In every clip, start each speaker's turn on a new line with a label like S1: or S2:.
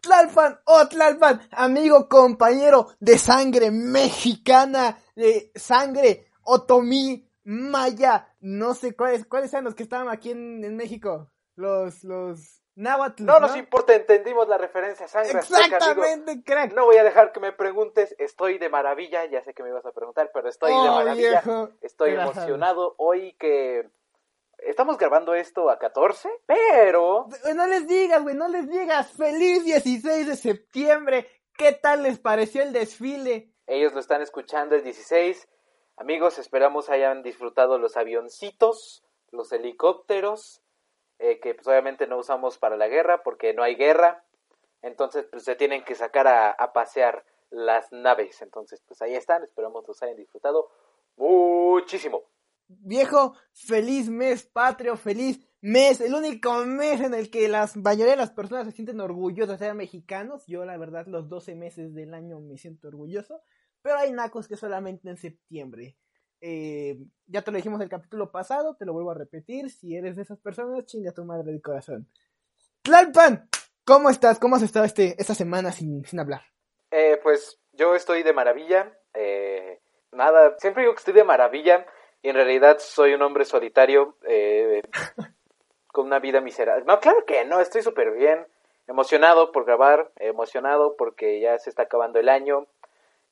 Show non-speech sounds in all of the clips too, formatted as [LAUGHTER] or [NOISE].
S1: Tlalpan, oh Tlalpan, amigo, compañero de sangre mexicana, de sangre otomí, maya, no sé cuáles, cuáles eran los que estaban aquí en, México, los, los náhuatl.
S2: No, nos importa, entendimos la referencia, sangre
S1: Exactamente, crack.
S2: No voy a dejar que me preguntes, estoy de maravilla, ya sé que me ibas a preguntar, pero estoy de oh, maravilla, estoy emocionado hoy que Estamos grabando esto a 14, pero...
S1: No les digas, güey, no les digas. Feliz 16 de septiembre. ¿Qué tal les pareció el desfile?
S2: Ellos lo están escuchando el 16. Amigos, esperamos hayan disfrutado los avioncitos, los helicópteros, eh, que pues obviamente no usamos para la guerra porque no hay guerra. Entonces, pues se tienen que sacar a, pasear las naves. Entonces, pues ahí están. Esperamos los hayan disfrutado muchísimo
S1: viejo, feliz mes patrio, feliz mes, el único mes en el que la mayoría de las personas se sienten orgullosas de ser mexicanos. Yo, la verdad, los 12 meses del año me siento orgulloso, pero hay nacos que solamente en septiembre. Eh, ya te lo dijimos el capítulo pasado, te lo vuelvo a repetir. Si eres de esas personas, chinga tu madre de corazón. Tlalpan, ¿cómo estás? ¿Cómo has estado este, esta semana sin, sin hablar?
S2: Eh, pues yo estoy de maravilla. Eh, nada, siempre digo que estoy de maravilla y en realidad soy un hombre solitario eh, [LAUGHS] con una vida miserable. No, claro que no, estoy súper bien, emocionado por grabar, emocionado porque ya se está acabando el año,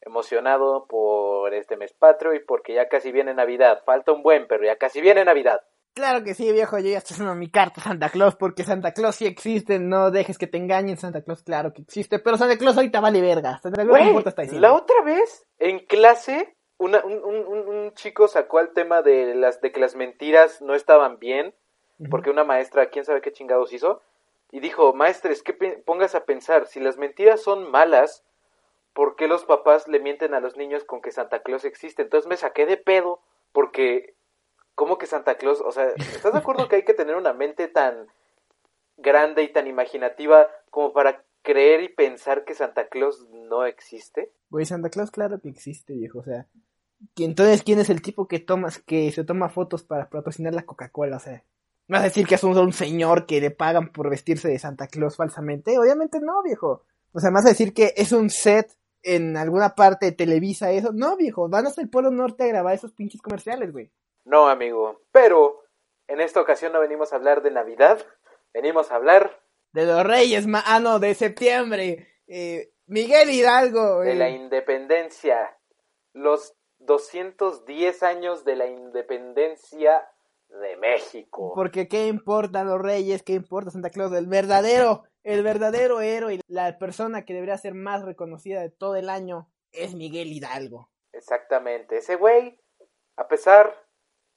S2: emocionado por este mes patrio y porque ya casi viene Navidad. Falta un buen, pero ya casi viene Navidad.
S1: Claro que sí, viejo, yo ya estoy haciendo mi carta Santa Claus porque Santa Claus sí existe, no dejes que te engañen, Santa Claus claro que existe, pero Santa Claus ahorita vale verga. Santa Claus
S2: importa La otra vez en clase un, un, chico sacó el tema de las de que las mentiras no estaban bien, porque una maestra, quién sabe qué chingados hizo, y dijo, maestres, que pongas a pensar, si las mentiras son malas, ¿por qué los papás le mienten a los niños con que Santa Claus existe? Entonces me saqué de pedo, porque, ¿cómo que Santa Claus? O sea, ¿estás de acuerdo que hay que tener una mente tan grande y tan imaginativa como para creer y pensar que Santa Claus no existe?
S1: Güey, Santa Claus claro que existe, viejo, o sea, entonces, ¿quién es el tipo que tomas, que se toma fotos para patrocinar la Coca-Cola? O sea, ¿vas a decir que es un, señor que le pagan por vestirse de Santa Claus falsamente? Obviamente no, viejo. O sea, ¿vas a decir que es un set en alguna parte de Televisa eso? No, viejo. Van hasta el Polo Norte a grabar esos pinches comerciales, güey.
S2: No, amigo. Pero, en esta ocasión no venimos a hablar de Navidad. Venimos a hablar...
S1: De los Reyes, ma ah, no, de septiembre. Eh, Miguel Hidalgo.
S2: De la independencia. Los 210 años de la independencia de México.
S1: Porque qué importan los reyes, qué importa Santa Claus, el verdadero, el verdadero héroe, la persona que debería ser más reconocida de todo el año es Miguel Hidalgo.
S2: Exactamente, ese güey, a pesar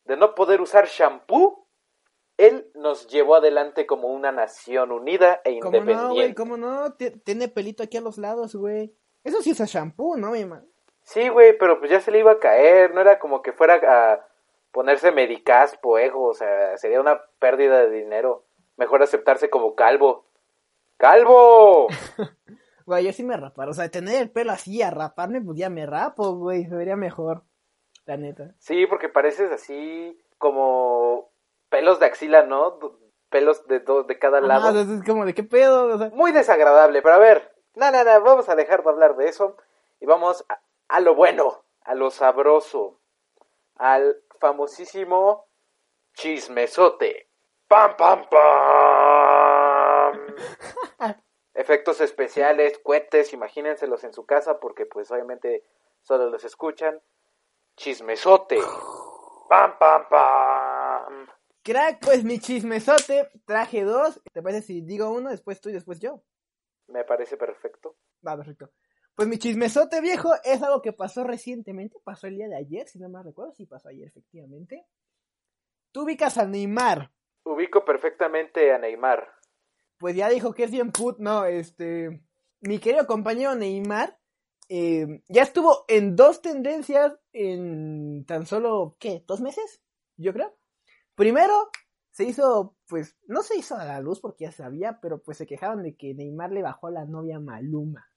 S2: de no poder usar shampoo, él nos llevó adelante como una nación unida e independiente. ¿Cómo
S1: no, güey? ¿Cómo no? Tiene pelito aquí a los lados, güey. Eso sí usa shampoo, ¿no, mi man?
S2: Sí, güey, pero pues ya se le iba a caer, no era como que fuera a ponerse medicaspo, ego, o sea, sería una pérdida de dinero. Mejor aceptarse como calvo. ¡Calvo! [LAUGHS]
S1: Güey, yo sí me raparo, o sea, tener el pelo así a raparme, pues ya me rapo, güey, se vería mejor, la neta.
S2: Sí, porque pareces así como pelos de axila, ¿no? Pelos de, de cada lado.
S1: Es como de qué pedo,
S2: Muy desagradable, pero a ver, nada, nada, vamos a dejar de hablar de eso y vamos a, a lo bueno, a lo sabroso, al famosísimo chismesote. ¡Pam, pam, pam! [LAUGHS] Efectos especiales, cohetes, imagínenselos en su casa porque pues obviamente solo los escuchan. Chismesote. ¡Pam, pam, pam!
S1: Crack, pues mi chismesote, traje dos. ¿Te parece si digo uno, después tú y después yo?
S2: Me parece perfecto.
S1: Va, perfecto. Pues mi chismesote viejo es algo que pasó recientemente, pasó el día de ayer, si no me recuerdo, sí pasó ayer efectivamente. Tú ubicas a Neymar.
S2: Ubico perfectamente a Neymar.
S1: Pues ya dijo que es bien put, no, este, mi querido compañero Neymar eh, ya estuvo en dos tendencias en tan solo, ¿qué? ¿Dos meses? Yo creo. Primero, se hizo, pues, no se hizo a la luz porque ya sabía, pero pues se quejaban de que Neymar le bajó a la novia Maluma.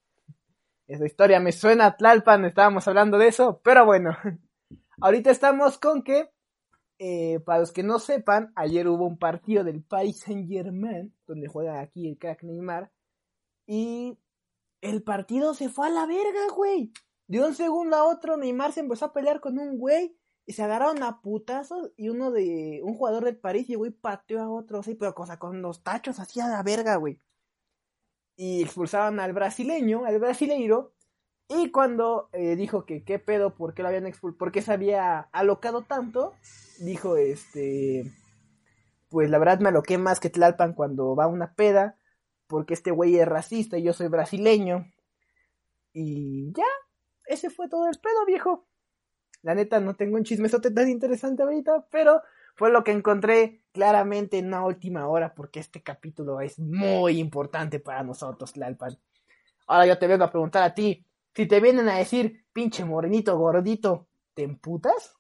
S1: Esa historia me suena a Tlalpan, estábamos hablando de eso, pero bueno. [LAUGHS] Ahorita estamos con que, eh, para los que no sepan, ayer hubo un partido del Paris Saint Germain, donde juega aquí el crack Neymar, y el partido se fue a la verga, güey. De un segundo a otro, Neymar se empezó a pelear con un güey y se agarraron a putazos y uno de un jugador del París llegó y pateó a otro, sí, pero cosa con los tachos así a la verga, güey. Y expulsaron al brasileño, al brasileiro, y cuando eh, dijo que qué pedo, por qué lo habían expulsado, por qué se había alocado tanto, dijo este, pues la verdad me aloqué más que Tlalpan cuando va una peda, porque este güey es racista y yo soy brasileño. Y ya, ese fue todo el pedo, viejo. La neta, no tengo un chismesote tan interesante ahorita, pero fue lo que encontré claramente en una última hora, porque este capítulo es muy importante para nosotros, Tlalpan. Ahora yo te vengo a preguntar a ti, si te vienen a decir, pinche morenito gordito, ¿te emputas?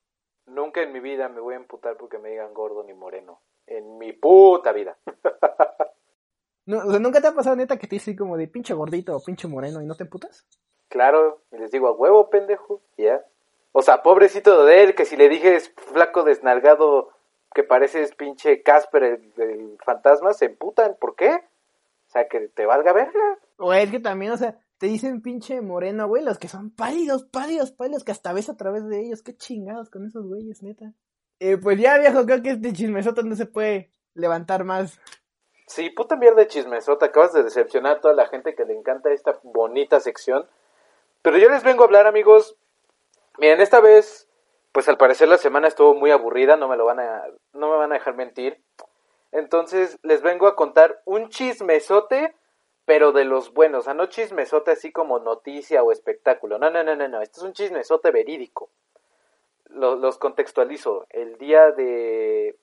S2: Nunca en mi vida me voy a emputar porque me digan gordo ni moreno. En mi puta vida. [LAUGHS]
S1: no, ¿Nunca te ha pasado neta que te dicen como de pinche gordito o pinche moreno y no te emputas?
S2: Claro, y les digo a huevo, pendejo, ya. O sea, pobrecito de él, que si le dije es flaco desnalgado que pareces pinche Casper el, fantasma, se emputan. ¿Por qué? O sea, que te valga verga.
S1: O es que también, o sea, te dicen pinche moreno, güey, los que son pálidos, pálidos, pálidos, que hasta ves a través de ellos. Qué chingados con esos güeyes, neta. Eh, pues ya, viejo, creo que este chismesoto no se puede levantar más.
S2: Sí, puta mierda de chismesota. Acabas de decepcionar a toda la gente que le encanta esta bonita sección. Pero yo les vengo a hablar, amigos. Miren, esta vez, pues al parecer la semana estuvo muy aburrida, no me lo van a, no me van a dejar mentir. Entonces les vengo a contar un chismesote pero de los buenos, o sea, no chismesote así como noticia o espectáculo, no, no, no, no, no, esto es un chismesote verídico. Los, contextualizo. El día de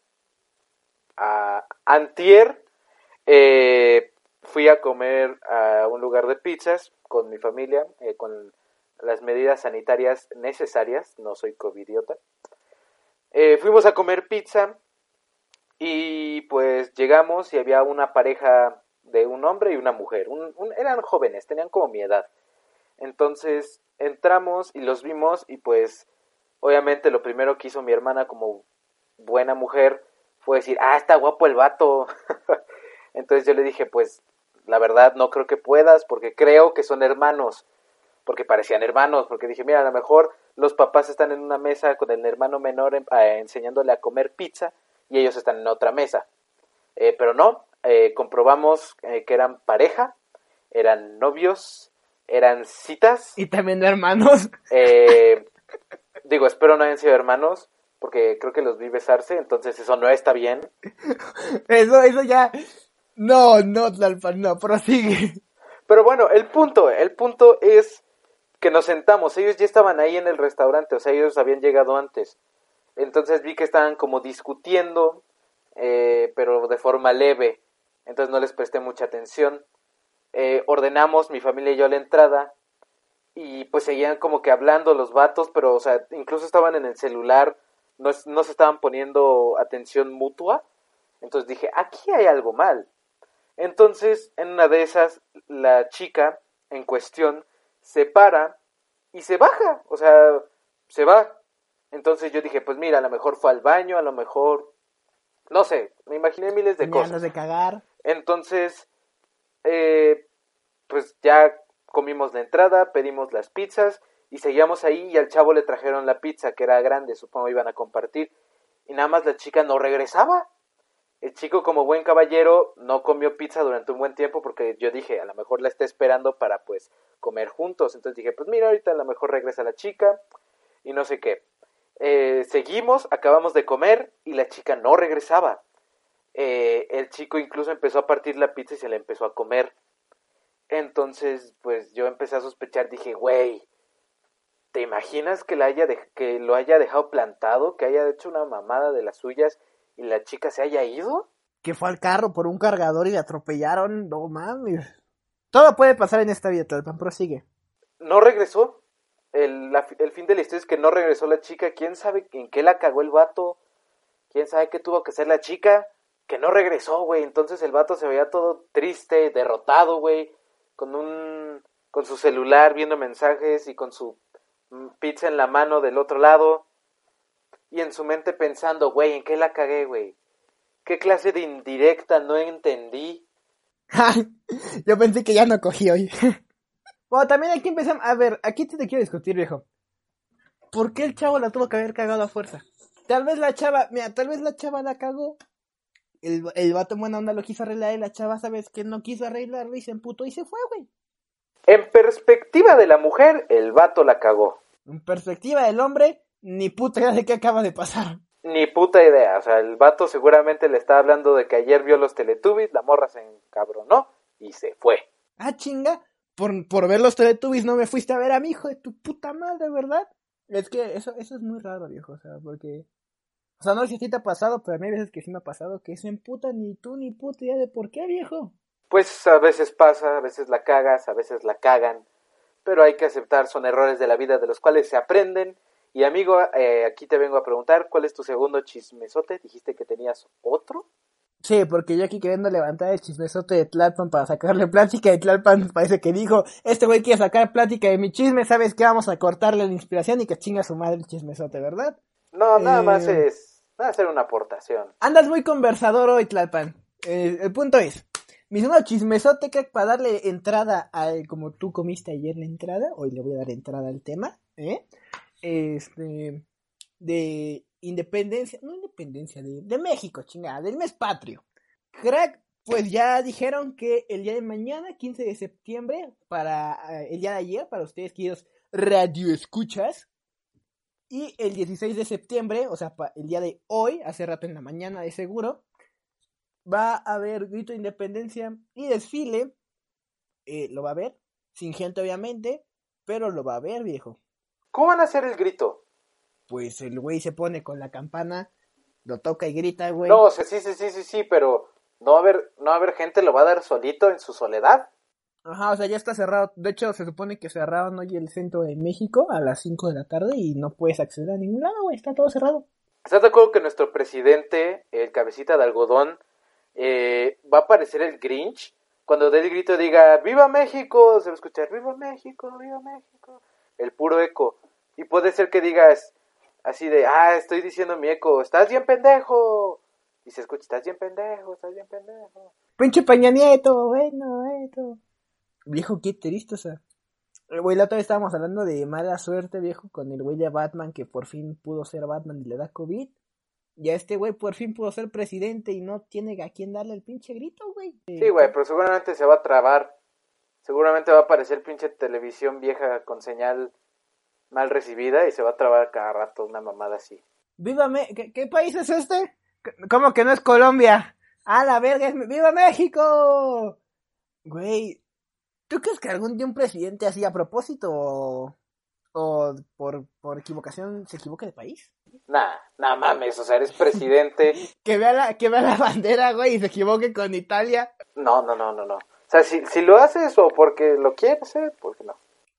S2: antier eh, fui a comer a un lugar de pizzas con mi familia, eh, con las medidas sanitarias necesarias, no soy covidiota. Eh, fuimos a comer pizza y pues llegamos y había una pareja de un hombre y una mujer. eran jóvenes, tenían como mi edad. Entonces entramos y los vimos y pues obviamente lo primero que hizo mi hermana como buena mujer fue decir, ah, está guapo el vato. [LAUGHS] Entonces yo le dije, pues la verdad no creo que puedas porque creo que son hermanos, porque parecían hermanos, porque dije, mira, a lo mejor los papás están en una mesa con el hermano menor eh, enseñándole a comer pizza y ellos están en otra mesa. Eh, pero no, eh, comprobamos eh, que eran pareja, eran novios, eran citas.
S1: Y también hermanos.
S2: Eh, [LAUGHS] digo, espero no hayan sido hermanos, porque creo que los vi besarse, entonces eso no está bien.
S1: Eso, eso ya... No, no, no, prosigue.
S2: Pero bueno, el punto, el punto es que nos sentamos, ellos ya estaban ahí en el restaurante, o sea, ellos habían llegado antes. Entonces vi que estaban como discutiendo, pero de forma leve entonces no les presté mucha atención. Eh, ordenamos mi familia y yo la entrada y pues seguían como que hablando los vatos, pero o sea, incluso estaban en el celular, no, no se estaban poniendo atención mutua. Entonces dije, aquí hay algo mal. Entonces, en una de esas, la chica en cuestión se para y se baja, o sea, se va. Entonces yo dije, pues mira, a lo mejor fue al baño, a lo mejor, no sé, me imaginé miles de cosas.
S1: de cagar.
S2: Entonces, eh, pues ya comimos la entrada, pedimos las pizzas y seguíamos ahí y al chavo le trajeron la pizza que era grande, supongo iban a compartir y nada más la chica no regresaba. El chico como buen caballero no comió pizza durante un buen tiempo porque yo dije, a lo mejor la está esperando para pues comer juntos. Entonces dije, pues mira, ahorita a lo mejor regresa la chica y no sé qué. Eh, seguimos, acabamos de comer y la chica no regresaba. Eh, el chico incluso empezó a partir la pizza y se la empezó a comer. Entonces, pues yo empecé a sospechar, dije, güey, ¿te imaginas que, la haya que lo haya dejado plantado, que haya hecho una mamada de las suyas y la chica se haya ido?
S1: Que fue al carro por un cargador y le atropellaron, no mames. Todo puede pasar en esta vida, Talpan, prosigue.
S2: No regresó. El, el fin de la historia es que no regresó la chica. ¿Quién sabe en qué la cagó el vato? ¿Quién sabe qué tuvo que hacer la chica? que no regresó, güey. Entonces el vato se veía todo triste, derrotado, güey. Con un, con su celular viendo mensajes y con su mm, pizza en la mano del otro lado y en su mente pensando, güey, ¿en qué la cagué, güey? ¿Qué clase de indirecta no entendí? [LAUGHS]
S1: Yo pensé que ya no cogí hoy. [LAUGHS] bueno, también aquí empezamos. A ver, aquí te, te quiero discutir, viejo. ¿Por qué el chavo la tuvo que haber cagado a fuerza? Tal vez la chava, mira, tal vez la chava la cagó. El, el vato en buena onda lo quiso arreglar y la chava, ¿sabes que No quiso arreglarlo y se emputó y se fue, güey.
S2: En perspectiva de la mujer, el vato la cagó.
S1: En perspectiva del hombre, ni puta idea de qué acaba de pasar.
S2: Ni puta idea. O sea, el vato seguramente le está hablando de que ayer vio los Teletubbies, la morra se encabronó y se fue.
S1: Ah, chinga. Por, por ver los Teletubbies no me fuiste a ver a mi hijo de tu puta madre, ¿verdad? Es que eso, eso es muy raro, viejo. O sea, porque. O sea, no sé si a ti te ha pasado, pero a mí hay veces que sí me ha pasado que se emputa ni tú ni puta idea de por qué, viejo.
S2: Pues a veces pasa, a veces la cagas, a veces la cagan. Pero hay que aceptar, son errores de la vida de los cuales se aprenden y amigo, eh, aquí te vengo a preguntar, ¿cuál es tu segundo chismesote? Dijiste que tenías otro.
S1: Sí, porque yo aquí queriendo levantar el chismesote de Tlalpan para sacarle plática y Tlalpan parece que dijo, este güey quiere sacar plática de mi chisme, ¿sabes qué? Vamos a cortarle la inspiración y que chinga su madre el chismesote, ¿verdad?
S2: No, nada más eh, es, va a hacer una aportación.
S1: Andas muy conversador hoy, Tlalpan. Eh, el punto es, mi segundo chismesote, que para darle entrada a, como tú comiste ayer la entrada, hoy le voy a dar entrada al tema, ¿eh? Este, de independencia, no independencia, de, de México, chingada, del mes patrio. Crack, pues ya dijeron que el día de mañana, 15 de septiembre, para eh, el día de ayer, para ustedes queridos radioescuchas, y el 16 de septiembre, o sea, el día de hoy, hace rato en la mañana de seguro, va a haber grito de independencia y desfile. Eh, lo va a ver, sin gente obviamente, pero lo va a ver, viejo.
S2: ¿Cómo van a hacer el grito?
S1: Pues el güey se pone con la campana, lo toca y grita, güey.
S2: No, sí, sí, sí, sí, sí, pero no va a haber, no va a haber gente, lo va a dar solito en su soledad.
S1: Ajá, o sea, ya está cerrado. De hecho, se supone que cerraron hoy el centro de México a las 5 de la tarde y no puedes acceder a ningún lado, güey. Está todo cerrado.
S2: ¿Estás de acuerdo que nuestro presidente, el cabecita de algodón, eh, va a aparecer el Grinch? Cuando dé el grito diga, ¡Viva México! Se va a escuchar, ¡Viva México! ¡Viva México! El puro eco. Y puede ser que digas así de, ah, estoy diciendo mi eco, estás bien pendejo. Y se escucha, estás bien pendejo, estás bien pendejo.
S1: Pinche Peña Nieto, bueno, esto. Viejo, qué triste, o sea. El güey, la otra vez estábamos hablando de mala suerte, viejo, con el güey de Batman que por fin pudo ser Batman y le da COVID. Y a este güey por fin pudo ser presidente y no tiene a quién darle el pinche grito, güey.
S2: Sí, güey, pero seguramente se va a trabar. Seguramente va a aparecer pinche televisión vieja con señal mal recibida y se va a trabar cada rato una mamada así.
S1: ¡Viva ¿Qué, país es este? ¿Cómo que no es Colombia? ¡A la verga! ¡Viva México! Güey, ¿tú crees que algún día un presidente así a propósito o, por, por equivocación se equivoque de país?
S2: Nah, nah mames, o sea, eres presidente. [LAUGHS]
S1: que, vea la, que vea la bandera, güey, y se equivoque con Italia.
S2: No, no, no, no, no. O sea, si, si lo haces o porque lo quieres hacer, ¿por qué no?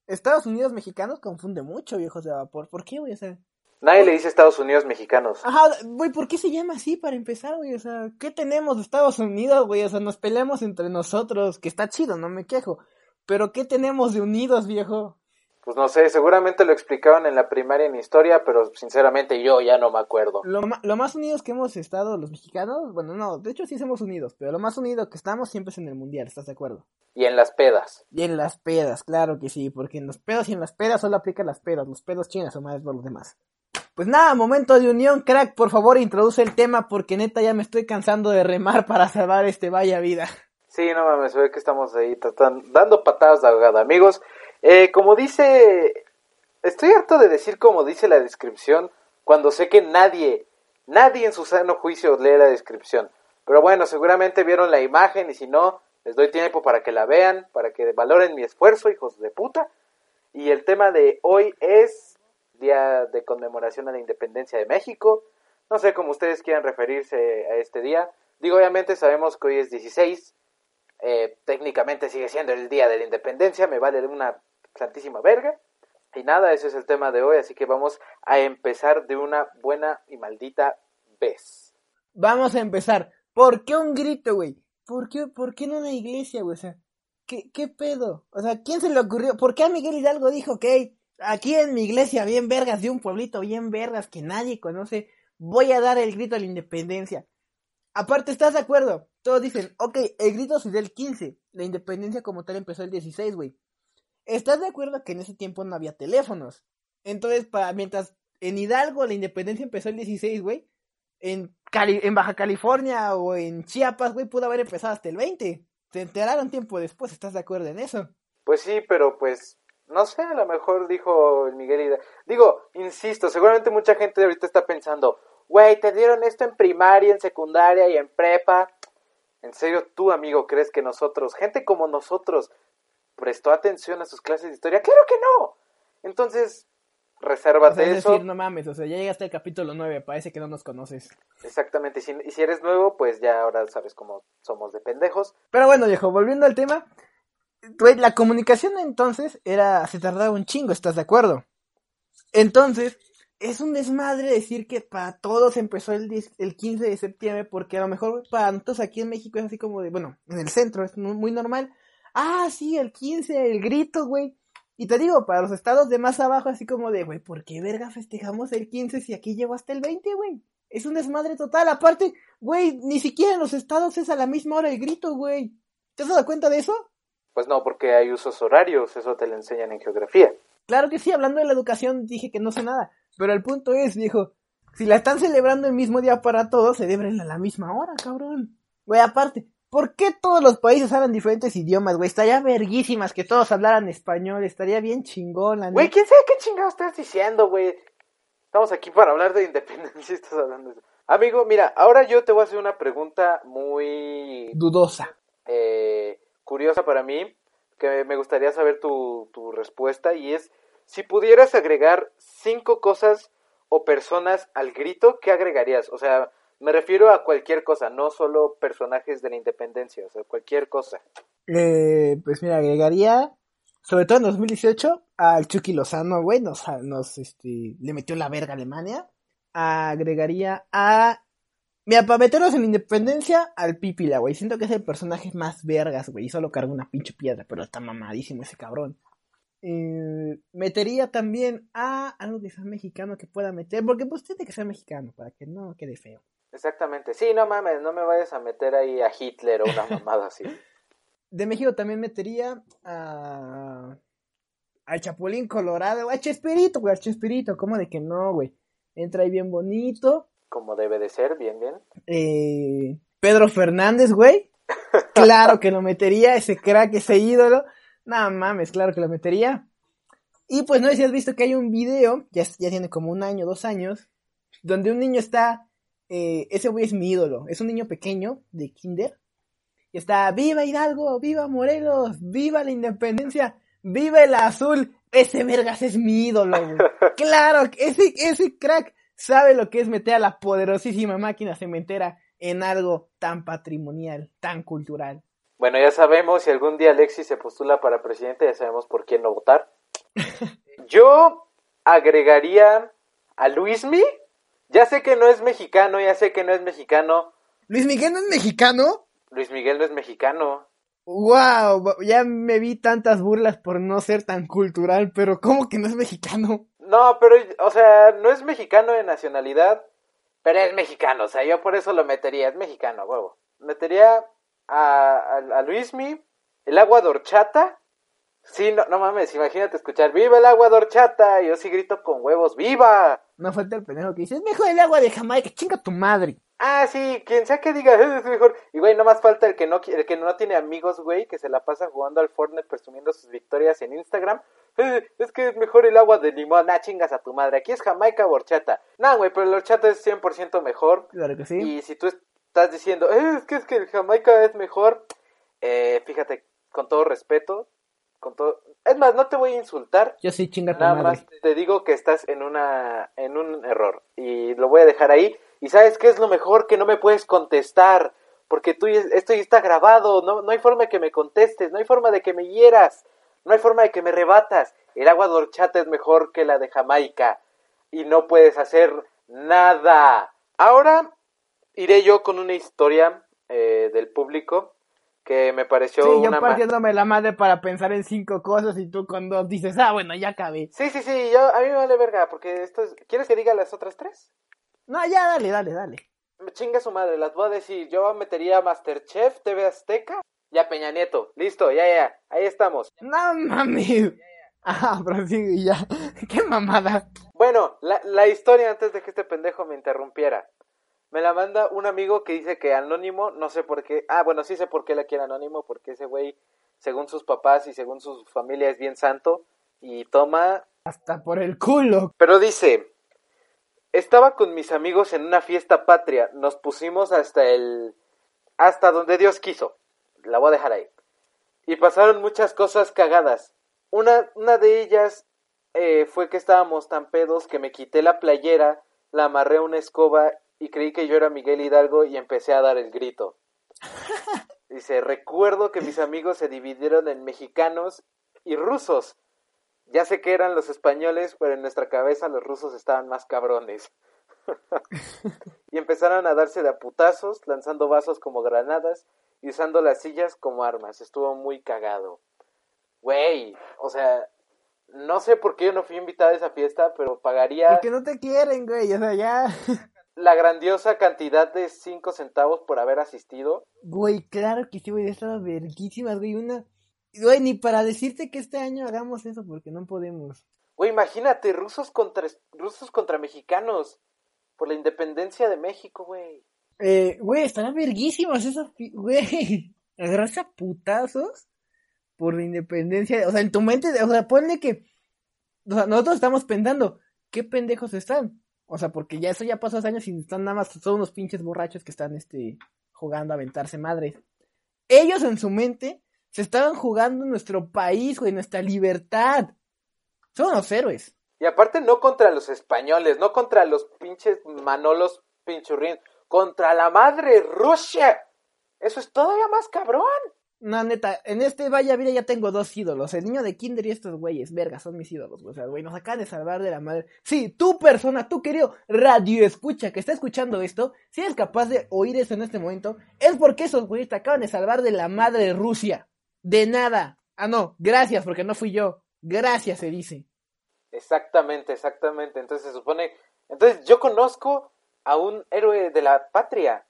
S1: Estados Unidos mexicanos confunde mucho, viejos de vapor. ¿Por qué, güey? O sea,
S2: Nadie le dice Estados Unidos mexicanos.
S1: Ajá, güey, ¿por qué se llama así para empezar, güey? O sea, ¿qué tenemos de Estados Unidos, güey? O sea, nos peleamos entre nosotros, que está chido, no me quejo. Pero ¿qué tenemos de unidos, viejo?
S2: Pues no sé, seguramente lo explicaban en la primaria en historia, pero sinceramente yo ya no me acuerdo.
S1: Lo, lo, más unidos que hemos estado los mexicanos, bueno, no, de hecho sí somos unidos, pero lo más unido que estamos siempre es en el mundial, ¿estás de acuerdo?
S2: Y en las pedas.
S1: Y en las pedas, claro que sí, porque en los pedos y en las pedas solo aplican las pedas, los pedos chinas o más por los demás. Pues nada, momento de unión, crack, por favor introduce el tema porque neta ya me estoy cansando de remar [LAUGHS] para salvar este vaya vida.
S2: Sí, no mames, ve que estamos ahí tratando, dando patadas de ahogada, amigos. Eh, como dice, estoy harto de decir como dice la descripción, cuando sé que nadie, nadie en su sano juicio lee la descripción. Pero bueno, seguramente vieron la imagen y si no, les doy tiempo para que la vean, para que valoren mi esfuerzo, hijos de puta. Y el tema de hoy es Día de Conmemoración a la Independencia de México. No sé cómo ustedes quieran referirse a este día. Digo, obviamente sabemos que hoy es 16. Eh, técnicamente sigue siendo el Día de la Independencia. Me vale una santísima verga. Y nada, ese es el tema de hoy, así que vamos a empezar de una buena y maldita vez.
S1: Vamos a empezar. ¿Por qué un grito, güey? ¿Por qué, ¿Por qué no una iglesia, güey? O sea, ¿qué, ¿qué pedo? O sea, ¿quién se le ocurrió? ¿Por qué a Miguel Hidalgo dijo que aquí en mi iglesia bien vergas de un pueblito bien vergas que nadie conoce, voy a dar el grito a la independencia? Aparte, ¿estás de acuerdo? Todos dicen, ok, el grito es del 15, la independencia como tal empezó el 16, güey. ¿Estás de acuerdo que en ese tiempo no había teléfonos? Entonces, para, mientras en Hidalgo la independencia empezó el 16, güey, en, Baja California o en Chiapas, güey, pudo haber empezado hasta el 20. Se enteraron tiempo después, ¿estás de acuerdo en eso?
S2: Pues sí, pero pues, no sé, a lo mejor dijo el Miguel Hidalgo. Digo, insisto, seguramente mucha gente ahorita está pensando, güey, te dieron esto en primaria, en secundaria y en prepa. ¿En serio tú, amigo, crees que nosotros, gente como nosotros, prestó atención a sus clases de historia? ¡Claro que no! Entonces, resérvate
S1: o sea, es
S2: eso.
S1: decir, no mames, o sea, ya llegaste al capítulo 9, parece que no nos conoces.
S2: Exactamente, y si, y si eres nuevo, pues ya ahora sabes cómo somos de pendejos.
S1: Pero bueno, viejo, volviendo al tema, güey, la comunicación entonces era, se tardaba un chingo, ¿estás de acuerdo? Entonces, es un desmadre decir que para todos empezó el, 10 el 15 de septiembre, porque a lo mejor para nosotros aquí en México es así como de, bueno, en el centro es muy normal. Ah, sí, el 15, el grito, güey. Y te digo, para los estados de más abajo, así como de, güey, ¿por qué verga festejamos el 15 si aquí llegó hasta el 20, güey? Es un desmadre total. Aparte, güey, ni siquiera en los estados es a la misma hora el grito, güey. ¿Te has dado cuenta de eso?
S2: Pues no, porque hay usos horarios, eso te lo enseñan en geografía.
S1: Claro que sí, hablando de la educación dije que no sé nada. Pero el punto es, viejo, si la están celebrando el mismo día para todos, celebren a la misma hora, cabrón. Güey, aparte, ¿por qué todos los países hablan diferentes idiomas, güey? Estaría verguísimas que todos hablaran español, estaría bien chingón, la
S2: Güey, ¿quién sabe qué chingado estás diciendo, güey? Estamos aquí para hablar de independencia y [LAUGHS] estás hablando de eso. Amigo, mira, ahora yo te voy a hacer una pregunta muy...
S1: Dudosa.
S2: Eh, curiosa para mí, que me gustaría saber tu, tu respuesta, y es, si pudieras agregar cinco cosas o personas al grito, ¿qué agregarías? O sea, me refiero a cualquier cosa, no solo personajes de la independencia, o sea, cualquier cosa.
S1: Eh, pues mira, agregaría, sobre todo en 2018, al Chucky Lozano, güey, nos, nos este, le metió la verga a Alemania. Agregaría a. Mira, para meternos en la independencia, al Pipila, güey. Siento que es el personaje más vergas, güey. Y solo carga una pinche piedra, pero está mamadísimo ese cabrón. Eh, metería también a algo que sea mexicano que pueda meter, porque pues tiene que ser mexicano para que no quede feo.
S2: Exactamente, sí, no mames, no me vayas a meter ahí a Hitler o una [LAUGHS] mamada así.
S1: De México también metería a al Chapulín Colorado, a Chespirito, güey, al Chespirito, ¿cómo de que no, güey? Entra ahí bien bonito.
S2: Como debe de ser, bien, bien.
S1: Eh, Pedro Fernández, güey. [LAUGHS] Claro que lo metería, ese crack, ese ídolo. No mames, claro que lo metería. Y pues no sé si has visto que hay un video, ya, ya tiene como un año, dos años, donde un niño está, eh, ese güey es mi ídolo, es un niño pequeño de kinder, y está, viva Hidalgo, viva Morelos, viva la independencia, viva el azul, ese vergas es mi ídolo, güey. [LAUGHS] claro, ese, ese crack sabe lo que es meter a la poderosísima máquina cementera en algo tan patrimonial, tan cultural.
S2: Bueno, ya sabemos, si algún día Alexis se postula para presidente, ya sabemos por quién no votar. [LAUGHS] Yo agregaría a Luismi. Ya sé que no es mexicano, ya sé que no es mexicano.
S1: ¿Luis Miguel no es mexicano?
S2: Luis Miguel no es mexicano.
S1: Wow, ya me vi tantas burlas por no ser tan cultural, pero ¿cómo que no es mexicano?
S2: No, pero, o sea, no es mexicano de nacionalidad, pero es mexicano, o sea, yo por eso lo metería, es mexicano, huevo. Metería a, a, a Luismi, el agua de horchata. Sí, no, no mames, imagínate escuchar, ¡Viva el agua de horchata! Y yo sí grito con huevos, ¡Viva!
S1: No falta el pendejo que dice, es mejor el agua de Jamaica, chinga tu madre.
S2: Ah, sí, quien sea que diga, es mejor. Y güey, no más falta el que no, el que no tiene amigos, güey, que se la pasa jugando al Fortnite presumiendo sus victorias en Instagram. Es que es mejor el agua de limón, ah, chingas a tu madre. Aquí es Jamaica o horchata. Nah, güey, pero el horchata es 100% mejor.
S1: Claro que sí.
S2: Y si tú estás diciendo, eh, es que es que el Jamaica es mejor, eh, fíjate, con todo respeto, con todo... Es más, no te voy a insultar.
S1: Yo sí, chinga tu
S2: Nada
S1: madre.
S2: más te digo que estás en una en un error y lo voy a dejar ahí. Y sabes qué es lo mejor que no me puedes contestar, porque tú esto ya está grabado, no no hay forma de que me contestes, no hay forma de que me hieras, no hay forma de que me rebatas. El agua de horchata es mejor que la de Jamaica y no puedes hacer nada. Ahora iré yo con una historia eh, del público que me pareció
S1: sí,
S2: una
S1: yo partiéndome la madre para pensar en cinco cosas y tú con dos dices, ah, bueno, ya acabé.
S2: Sí, sí, sí, yo, a mí me vale verga, porque esto es... ¿Quieres que diga las otras tres?
S1: No, ya, dale, dale, dale.
S2: Chinga su madre, las voy a decir. Yo metería Masterchef, TV Azteca, ya Peña Nieto. Listo, ya, ya, ahí estamos.
S1: No mami. Ah, prosigue ya. [LAUGHS] Qué mamada.
S2: Bueno, la, la historia antes de que este pendejo me interrumpiera. Me la manda un amigo que dice que anónimo, no sé por qué. Ah, bueno, sí sé por qué la quiere anónimo, porque ese güey, según sus papás y según su familia, es bien santo y toma.
S1: Hasta por el culo.
S2: Pero dice: Estaba con mis amigos en una fiesta patria. Nos pusimos hasta el. hasta donde Dios quiso. La voy a dejar ahí. Y pasaron muchas cosas cagadas. Una, una de ellas eh, fue que estábamos tan pedos que me quité la playera, la amarré a una escoba y creí que yo era Miguel Hidalgo y empecé a dar el grito. [LAUGHS] Dice, recuerdo que mis amigos se dividieron en mexicanos y rusos. Ya sé que eran los españoles, pero en nuestra cabeza los rusos estaban más cabrones. [LAUGHS] y empezaron a darse de aputazos, lanzando vasos como granadas y usando las sillas como armas. Estuvo muy cagado. Güey, o sea, no sé por qué yo no fui invitada a esa fiesta, pero pagaría...
S1: Porque no te quieren, güey, o sea, ya... [LAUGHS]
S2: la grandiosa cantidad de 5 centavos por haber asistido.
S1: Güey, claro que sí, güey, estaba verguísimas, güey, una... Güey, ni para decirte que este año hagamos eso, porque no podemos.
S2: Güey, imagínate, rusos contra, rusos contra mexicanos, por la independencia de México, güey.
S1: Eh, güey, estarán verguísimas esas, güey, [LAUGHS] agarrarse a putazos por la independencia, o sea, en tu mente, o sea, ponle que, o sea, nosotros estamos pensando, ¿qué pendejos están? O sea, porque ya eso ya pasó hace años y están nada más, son unos pinches borrachos que están, este, jugando a aventarse madres. Ellos en su mente se estaban jugando nuestro país, güey, nuestra libertad. Son unos héroes.
S2: Y aparte no contra los españoles, no contra los pinches manolos pinchurrín, contra la madre Rusia. Eso es todavía más cabrón.
S1: No, neta, en este Vaya Vida ya tengo dos ídolos. El niño de Kinder y estos güeyes, verga, son mis ídolos. O sea, güey, nos acaban de salvar de la madre. Sí, tu persona, tu querido radio escucha que está escuchando esto, si eres capaz de oír eso en este momento, es porque esos güeyes te acaban de salvar de la madre Rusia. De nada. Ah, no, gracias, porque no fui yo. Gracias, se dice.
S2: Exactamente, exactamente. Entonces se supone. Entonces yo conozco a un héroe de la patria.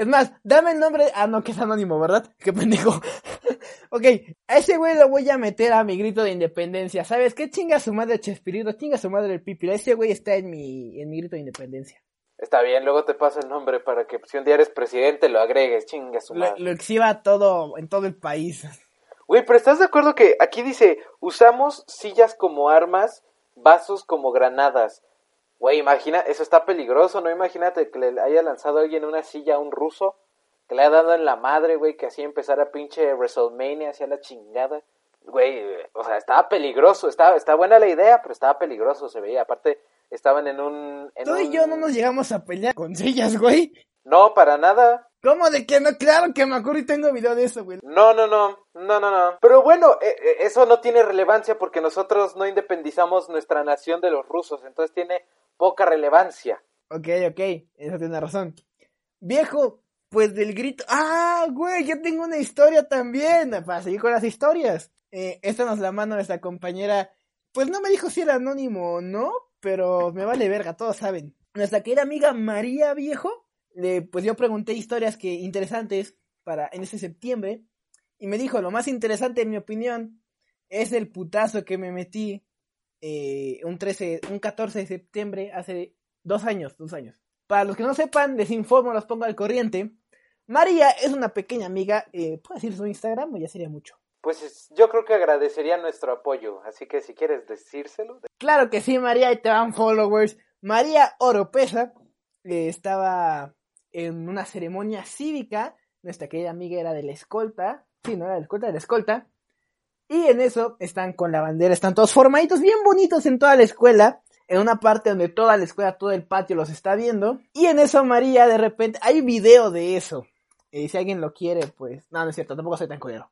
S1: Es más, dame el nombre. Ah, no, que es anónimo, ¿verdad? [LAUGHS] Qué pendejo. [LAUGHS] ok, a ese güey lo voy a meter a mi grito de independencia. ¿Sabes qué? Chinga su madre Chespirito, chinga su madre el Pipi. Ese güey está en mi, en mi grito de independencia.
S2: Está bien, luego te paso el nombre para que si un día eres presidente lo agregues, chinga su madre.
S1: Lo, lo exhiba todo, en todo el país.
S2: Güey, pero ¿estás de acuerdo que aquí dice, usamos sillas como armas, vasos como granadas? Güey, imagina, eso está peligroso, ¿no? Imagínate que le haya lanzado a alguien una silla a un ruso, que le haya dado en la madre, güey, que así empezara pinche WrestleMania hacia la chingada. Güey, o sea, estaba peligroso, estaba, está buena la idea, pero estaba peligroso, se veía. Aparte, estaban en un... En
S1: Tú y yo no nos llegamos a pelear con sillas, güey.
S2: No, para nada.
S1: ¿Cómo de que no? Claro que me acuerdo y tengo video de eso, güey.
S2: No, no, no, no, no, no. Pero bueno, eh, eh, eso no tiene relevancia porque nosotros no independizamos nuestra nación de los rusos, entonces tiene poca relevancia.
S1: Ok, ok, eso tiene razón. Viejo, pues del grito. Ah, güey, yo tengo una historia también. Para seguir con las historias. Eh, esta nos la mano nuestra compañera. Pues no me dijo si era anónimo o no, pero me vale verga, todos saben. Nuestra querida amiga María Viejo, le, pues yo pregunté historias que interesantes para en ese septiembre. Y me dijo, lo más interesante en mi opinión es el putazo que me metí eh, un 13, un 14 de septiembre, hace dos años, dos años. Para los que no sepan, les informo, los pongo al corriente. María es una pequeña amiga, eh, ¿puedo decir su Instagram o ya sería mucho?
S2: Pues yo creo que agradecería nuestro apoyo, así que si quieres decírselo.
S1: Claro que sí, María, y te van followers. María Oropesa eh, estaba en una ceremonia cívica, nuestra querida amiga era de la escolta, sí, no era de la escolta, de la escolta, y en eso están con la bandera, están todos formaditos, bien bonitos en toda la escuela, en una parte donde toda la escuela, todo el patio los está viendo, y en eso María de repente, hay video de eso, y si alguien lo quiere, pues, no, no es cierto, tampoco soy tan culero.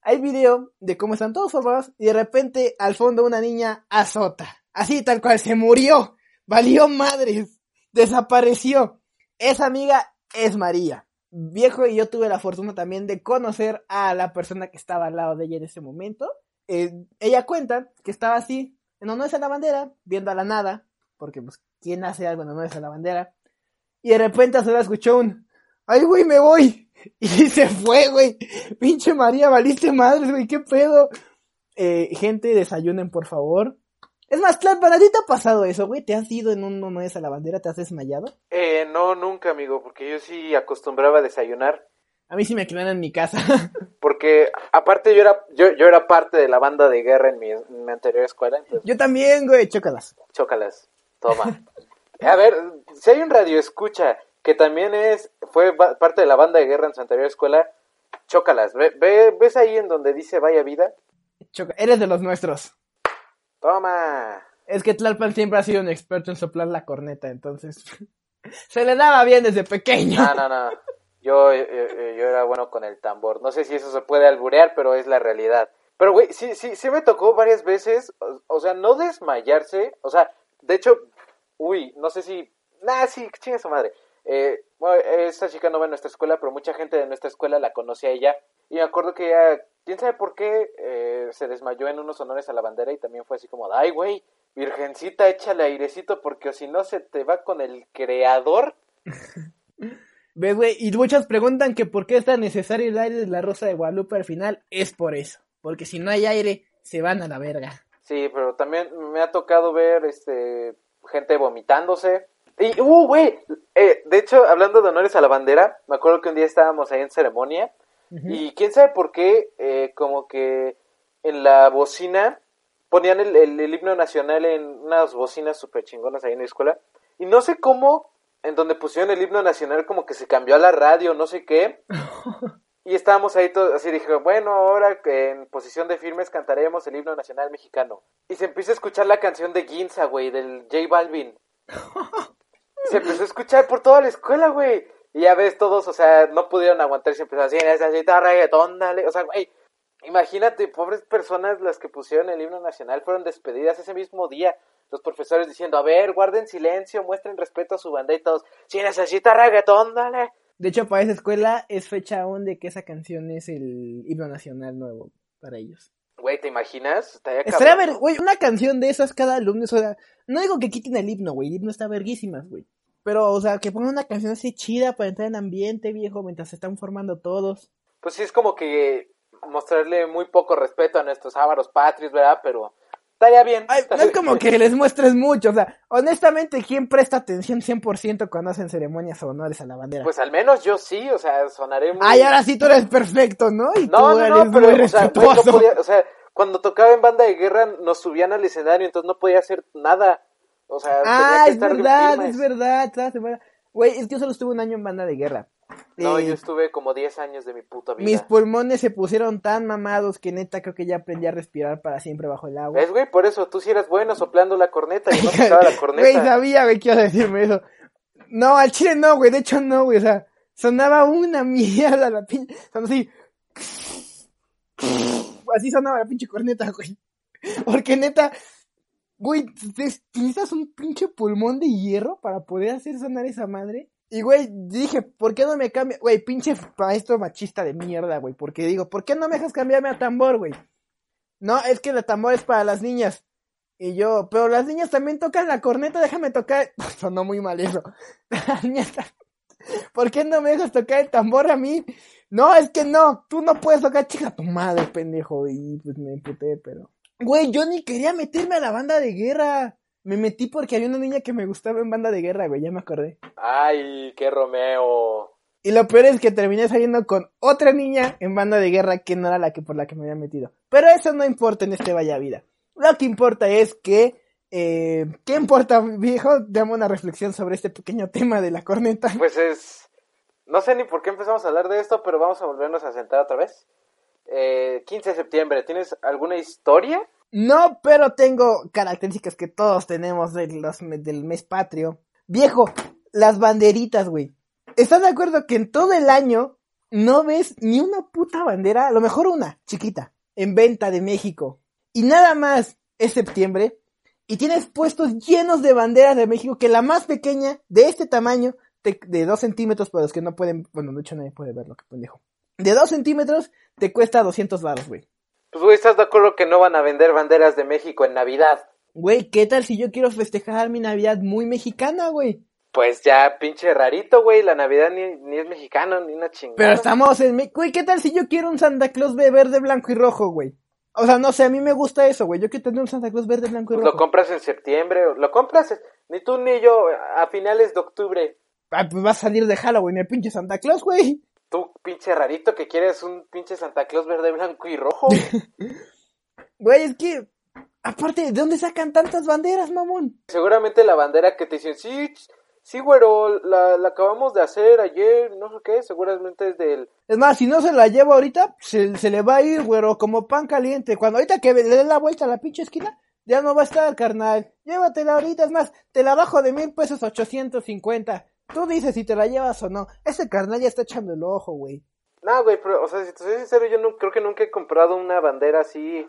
S1: Hay video de cómo están todos formados y de repente al fondo una niña azota. Así tal cual se murió. Valió madres. Desapareció. Esa amiga es María. Viejo y yo tuve la fortuna también de conocer a la persona que estaba al lado de ella en ese momento. Eh, ella cuenta que estaba así, en honores a la bandera, viendo a la nada, porque pues, ¿quién hace algo en honores a la bandera? Y de repente se la escuchó un, ¡ay, güey, me voy! [LAUGHS] Y se fue, güey. Pinche María, valiste madre, güey, qué pedo. Eh, gente, desayunen, por favor. Es más, claro, ¿para ti te ha pasado eso, güey? ¿Te has ido en un honores a la bandera? ¿Te has desmayado?
S2: Eh, no, nunca, amigo, porque yo sí acostumbraba a desayunar.
S1: A mí sí me quedan en mi casa. [LAUGHS]
S2: Porque aparte yo era yo, yo era parte de la banda de guerra en mi, en mi anterior escuela. Entonces,
S1: Yo también, güey, chócalas.
S2: chócalas, toma. A ver, si hay un radio escucha que también es fue parte de la banda de guerra en su anterior escuela, chócalas. Ve, ve- ¿Ves ahí en donde dice vaya vida?
S1: Choca- Eres de los nuestros.
S2: Toma.
S1: Es que Tlalpan siempre ha sido un experto en soplar la corneta, entonces [LAUGHS] se le daba bien desde pequeño.
S2: No, no, no. Yo, yo, yo era bueno con el tambor. No sé si eso se puede alburear, pero es la realidad. Pero, güey, sí, sí, sí me tocó varias veces, o, o sea, no desmayarse, o sea, de hecho, uy, no sé si, nah, sí, chinga su madre. Eh, bueno, esta chica no va a nuestra escuela, pero mucha gente de nuestra escuela la conoce a ella. Y me acuerdo que ella, quién sabe por qué, eh, se desmayó en unos honores a la bandera y también fue así como, ay, güey, virgencita, échale airecito porque si no se te va con el creador. [LAUGHS]
S1: ¿Ves, güey? Y muchos preguntan que por qué es tan necesario el aire de la Rosa de Guadalupe al final. Es por eso. Porque si no hay aire, se van a la verga.
S2: Sí, pero también me ha tocado ver este gente vomitándose. Y, uh, güey, eh, de hecho, hablando de honores a la bandera, me acuerdo que un día estábamos ahí en ceremonia y quién sabe por qué, eh, como que en la bocina ponían el, el- el himno nacional en unas bocinas súper chingonas ahí en la escuela. Y no sé cómo, en donde pusieron el himno nacional, como que se cambió a la radio, no sé qué. [LAUGHS] Y estábamos ahí todos, así dije, bueno, ahora en posición de firmes cantaremos el himno nacional mexicano. Y se empieza a escuchar la canción de Ginza, güey, del J Balvin. [LAUGHS] se empezó a escuchar por toda la escuela, güey. Y ya ves, todos, o sea, no pudieron aguantar, se empezó así, necesita reggaetón, dale. O sea, güey, imagínate, pobres personas las que pusieron el himno nacional fueron despedidas ese mismo día. Los profesores diciendo, a ver, guarden silencio, muestren respeto a su banda y todos, si necesita reggaetón, dale.
S1: De hecho, para esa escuela es fecha aún de que esa canción es el himno nacional nuevo para ellos.
S2: Güey, ¿te imaginas? Estaría
S1: Estaría ver, güey, una canción de esas cada alumno, o sea, no digo que quiten el himno, güey, el himno está verguísimas, güey. Pero, o sea, que pongan una canción así chida para entrar en ambiente, viejo, mientras se están formando todos.
S2: Pues sí, es como que mostrarle muy poco respeto a nuestros ávaros patrios, ¿verdad? Pero estaría bien.
S1: Ay, no es como que les muestres mucho, o sea, honestamente, ¿quién presta atención 100% cuando hacen ceremonias o honores a la bandera?
S2: Pues al menos yo sí, o sea, sonaré muy...
S1: Ay, ahora sí tú eres perfecto, ¿no? Y
S2: No,
S1: tú
S2: no,
S1: eres
S2: no, pero,
S1: muy
S2: o sea, güey, no podía, o sea, cuando tocaba en banda de guerra nos subían al escenario, entonces no podía hacer nada. O sea,
S1: Ah, es verdad, es verdad, cada semana. Güey, es que yo solo estuve un año en banda de guerra.
S2: No,
S1: Eh,
S2: yo estuve como 10 años de mi puta vida.
S1: mis pulmones se pusieron tan mamados que neta creo que ya aprendí a respirar para siempre bajo el agua.
S2: ¿Ves, güey? Por eso tú sí eras bueno soplando la corneta y no [LAUGHS] tocaba la
S1: Güey,
S2: corneta.
S1: sabía, güey, que ibas a decirme eso. No, al chile no, güey, de hecho no, güey, o sea, sonaba una [LAUGHS] mierda la pinche, sonaba así. [LAUGHS] Así sonaba la pinche corneta, güey. Porque neta, güey, te- necesitas un pinche pulmón de hierro para poder hacer sonar esa madre. Y, güey, dije, ¿por qué no me cambia? Güey, pinche maestro machista de mierda, güey. Porque digo, ¿por qué no me dejas cambiarme a tambor, güey? No, es que el tambor es para las niñas. Y yo, pero las niñas también tocan la corneta, déjame tocar. [LAUGHS] Sonó muy mal eso. [LAUGHS] Las niñas ¿Por qué no me dejas tocar el tambor a mí? No, es que no, tú no puedes tocar, chica, tu madre, pendejo. Y pues me emputé, pero. Güey, yo ni quería meterme a la banda de guerra. Me metí porque había una niña que me gustaba en banda de guerra, güey, ya me acordé.
S2: Ay, qué Romeo.
S1: Y lo peor es que terminé saliendo con otra niña en banda de guerra que no era la que por la que me había metido. Pero eso no importa en este Vaya Vida. Lo que importa es que, eh, ¿qué importa, viejo? Dame una reflexión sobre este pequeño tema de la corneta.
S2: Pues es... No sé ni por qué empezamos a hablar de esto, pero vamos a volvernos a sentar otra vez. Eh, 15 de septiembre, ¿tienes alguna historia?
S1: No, pero tengo características que todos tenemos de los- del mes patrio. Viejo, las banderitas, güey. ¿Estás de acuerdo que en todo el año no ves ni una puta bandera? A lo mejor una, chiquita, en venta de México. Y nada más es septiembre. Y tienes puestos llenos de banderas de México que la más pequeña, de este tamaño, de 2 centímetros para los que no pueden, bueno, de hecho nadie puede verlo, que pendejo. De 2 centímetros te cuesta 200 baros, güey.
S2: Pues, güey, ¿estás de acuerdo que no van a vender banderas de México en Navidad?
S1: Güey, ¿qué tal si yo quiero festejar mi Navidad muy mexicana, güey?
S2: Pues ya, pinche rarito, güey, la Navidad ni, ni es mexicano, ni una chingada.
S1: Pero estamos en... Güey, ¿qué tal si yo quiero un Santa Claus de verde, blanco y rojo, güey? O sea, no sé, a mí me gusta eso, güey. Yo quiero tener un Santa Claus verde, blanco y
S2: Pues
S1: rojo.
S2: lo compras en septiembre, lo compras ni tú ni yo a finales de octubre.
S1: Ah, pues va a salir de Halloween el pinche Santa Claus, güey.
S2: Tú, pinche rarito, que quieres un pinche Santa Claus verde, blanco y rojo. [LAUGHS]
S1: Güey, es que... Aparte, ¿de dónde sacan tantas banderas, mamón?
S2: Seguramente la bandera que te dicen, sí, sí, güero, la, la acabamos de hacer ayer, no sé qué, seguramente es del...
S1: Es más, si no se la llevo ahorita, se, se le va a ir, güero, como pan caliente. Cuando ahorita que le dé la vuelta a la pinche esquina, ya no va a estar, carnal. Llévatela ahorita, es más, te la bajo de mil pesos ochocientos cincuenta. Tú dices si te la llevas o no. Ese carnal ya está echando el ojo, güey.
S2: No, güey, pero, o sea, si te soy sincero, yo no, creo que nunca he comprado una bandera así.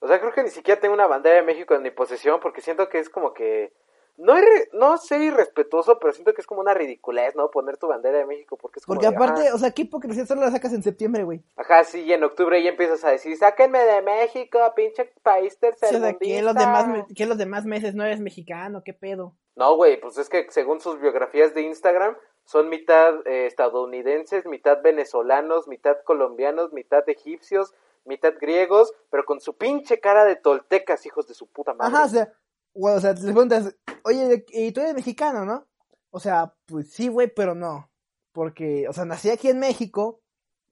S2: O sea, creo que ni siquiera tengo una bandera de México en mi posesión porque siento que es como que... No, irre- no ser irrespetuoso, pero siento que es como una ridiculez, ¿no? Poner tu bandera de México porque es como...
S1: Porque
S2: de,
S1: aparte,
S2: ajá,
S1: o sea, ¿qué hipocresía solo la sacas en septiembre, güey?
S2: Ajá, sí, y en octubre ya empiezas a decir, sáquenme de México, pinche país
S1: O sea, ¿qué
S2: tercermundista.
S1: los, demás, los demás meses no eres mexicano? ¿Qué pedo?
S2: No, güey, pues es que según sus biografías de Instagram, son mitad eh, estadounidenses, mitad venezolanos, mitad colombianos, mitad egipcios, mitad griegos, pero con su pinche cara de toltecas, hijos de su puta madre.
S1: Ajá, o sea, güey, o sea, te preguntas, oye, ¿y tú eres mexicano, no? O sea, pues sí, güey, pero no. Porque, o sea, nací aquí en México,